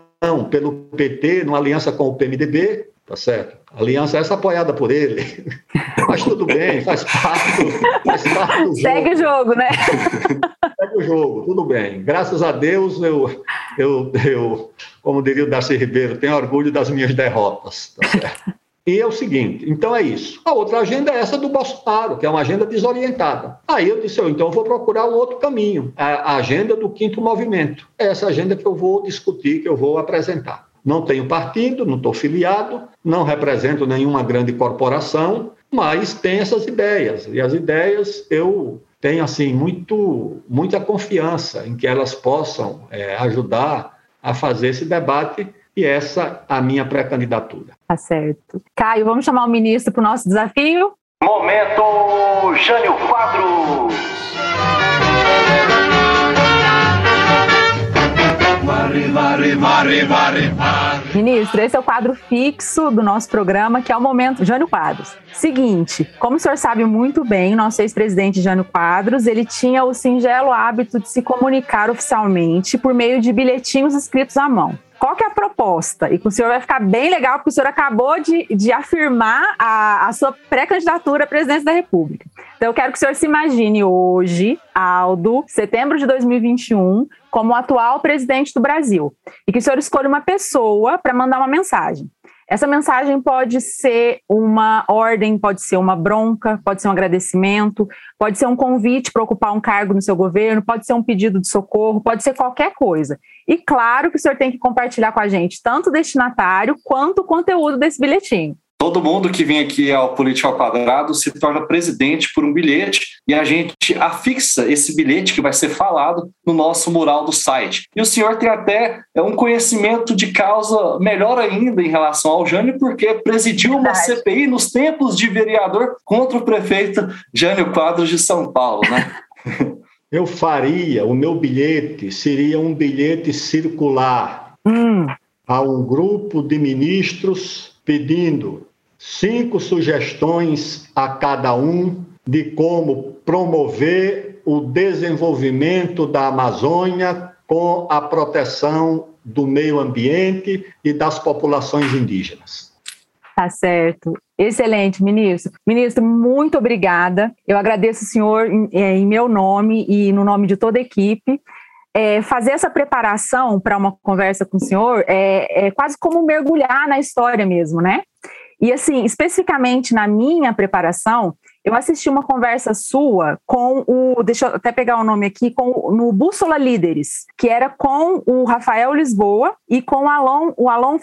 pelo PT, numa aliança com o PMDB, tá certo? A aliança essa apoiada por ele. Mas tudo bem, faz parte, faz parte do jogo. Segue o jogo, né? Segue o jogo, tudo bem. Graças a Deus, eu, eu, eu como diria o Darcy Ribeiro, tenho orgulho das minhas derrotas, tá certo? E é o seguinte, então é isso. A outra agenda é essa do Bolsonaro, que é uma agenda desorientada. Aí eu disse, oh, então eu vou procurar um outro caminho, a agenda do quinto movimento. É essa agenda que eu vou discutir, que eu vou apresentar. Não tenho partido, não estou filiado, não represento nenhuma grande corporação, mas tem essas ideias. E as ideias eu tenho assim muito, muita confiança em que elas possam é, ajudar a fazer esse debate e essa a minha pré-candidatura. Tá certo. Caio, vamos chamar o ministro para o nosso desafio? Momento Jânio Quadros. Ministro, esse é o quadro fixo do nosso programa, que é o Momento Jânio Quadros. Seguinte, como o senhor sabe muito bem, nosso ex-presidente Jânio Quadros, ele tinha o singelo hábito de se comunicar oficialmente por meio de bilhetinhos escritos à mão. Qual que é a proposta? E com o senhor vai ficar bem legal, porque o senhor acabou de, de afirmar a, a sua pré-candidatura à presidência da República. Então, eu quero que o senhor se imagine hoje, Aldo, setembro de 2021, como o atual presidente do Brasil. E que o senhor escolha uma pessoa para mandar uma mensagem. Essa mensagem pode ser uma ordem, pode ser uma bronca, pode ser um agradecimento, pode ser um convite para ocupar um cargo no seu governo, pode ser um pedido de socorro, pode ser qualquer coisa. E claro que o senhor tem que compartilhar com a gente tanto o destinatário quanto o conteúdo desse bilhetinho. Todo mundo que vem aqui ao Político ao Quadrado se torna presidente por um bilhete e a gente afixa esse bilhete que vai ser falado no nosso mural do site. E o senhor tem até é, um conhecimento de causa melhor ainda em relação ao Jânio, porque presidiu uma CPI nos tempos de vereador contra o prefeito Jânio Quadros de São Paulo, né? Eu faria, o meu bilhete seria um bilhete circular hum. a um grupo de ministros pedindo cinco sugestões a cada um de como promover o desenvolvimento da Amazônia com a proteção do meio ambiente e das populações indígenas. Tá certo. Excelente, ministro. Ministro, muito obrigada. Eu agradeço o senhor em, é, em meu nome e no nome de toda a equipe. É, fazer essa preparação para uma conversa com o senhor é, é quase como mergulhar na história mesmo, né? E assim, especificamente na minha preparação, eu assisti uma conversa sua com o, deixa eu até pegar o nome aqui, com no Bússola Líderes, que era com o Rafael Lisboa e com o Alon, o Alon.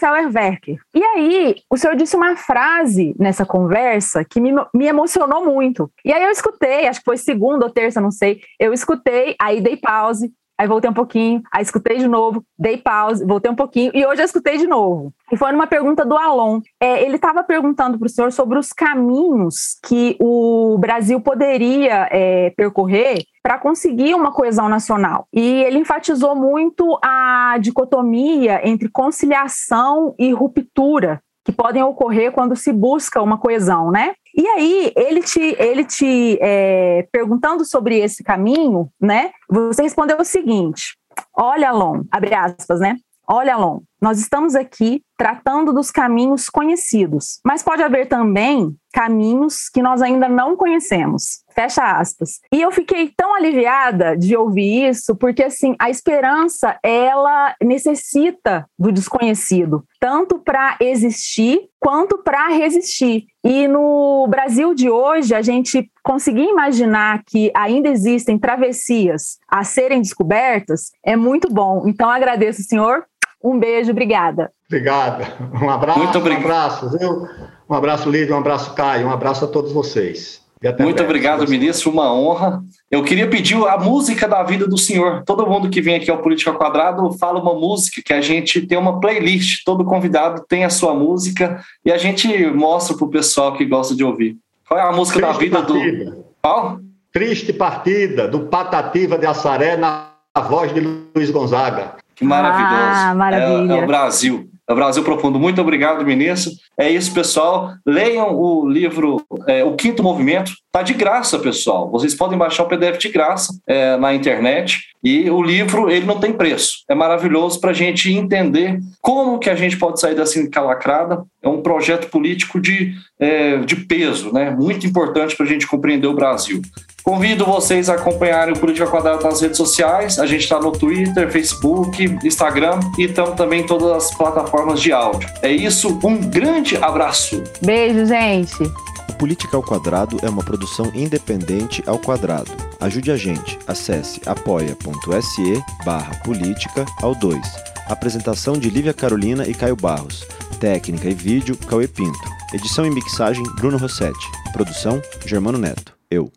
E aí, o senhor disse uma frase nessa conversa que me, me emocionou muito. E aí eu escutei, acho que foi segunda ou terça, não sei, eu escutei, aí dei pause, aí voltei um pouquinho, aí escutei de novo, dei pause, voltei um pouquinho, e hoje eu escutei de novo. E foi numa pergunta do Alon. É, ele estava perguntando para o senhor sobre os caminhos que o Brasil poderia é, percorrer para conseguir uma coesão nacional. E ele enfatizou muito a dicotomia entre conciliação e ruptura que podem ocorrer quando se busca uma coesão, né? E aí, ele te, ele te é, perguntando sobre esse caminho, né? Você respondeu o seguinte: olha, Alon, abre aspas, né? Olha, Alon, nós estamos aqui tratando dos caminhos conhecidos, mas pode haver também caminhos que nós ainda não conhecemos. Fecha aspas. E eu fiquei tão aliviada de ouvir isso, porque assim, a esperança, ela necessita do desconhecido, tanto para existir quanto para resistir. E no Brasil de hoje, a gente conseguir imaginar que ainda existem travessias a serem descobertas é muito bom. Então agradeço, senhor, um beijo, obrigada. Obrigada. Um abraço. Muito obrigado. Um abraço, viu? Um abraço, Lídia, um abraço, Caio, um abraço a todos vocês. Muito breve. obrigado, ministro. Uma honra. Eu queria pedir a música da vida do senhor. Todo mundo que vem aqui ao Política Quadrado fala uma música que a gente tem uma playlist. Todo convidado tem a sua música e a gente mostra para o pessoal que gosta de ouvir. Qual é a música Triste da vida partida. do. Qual? Triste Partida, do Patativa de Assaré, na voz de Luiz Gonzaga. Que maravilhoso. Ah, maravilha. É, é o Brasil. É o Brasil Profundo. Muito obrigado, ministro. É isso, pessoal. Leiam o livro é, O Quinto Movimento. Está de graça, pessoal. Vocês podem baixar o PDF de graça é, na internet. E o livro, ele não tem preço. É maravilhoso para a gente entender como que a gente pode sair dessa encalacrada. É um projeto político de, é, de peso, né? muito importante para a gente compreender o Brasil. Convido vocês a acompanharem o Política Quadrada nas redes sociais. A gente está no Twitter, Facebook, Instagram e estamos também em todas as plataformas de áudio. É isso, um grande abraço. Beijo, gente. O Política ao Quadrado é uma produção independente ao quadrado. Ajude a gente. Acesse apoia.se barra política ao 2. Apresentação de Lívia Carolina e Caio Barros. Técnica e vídeo, Cauê Pinto. Edição e mixagem, Bruno Rossetti. Produção, Germano Neto. Eu.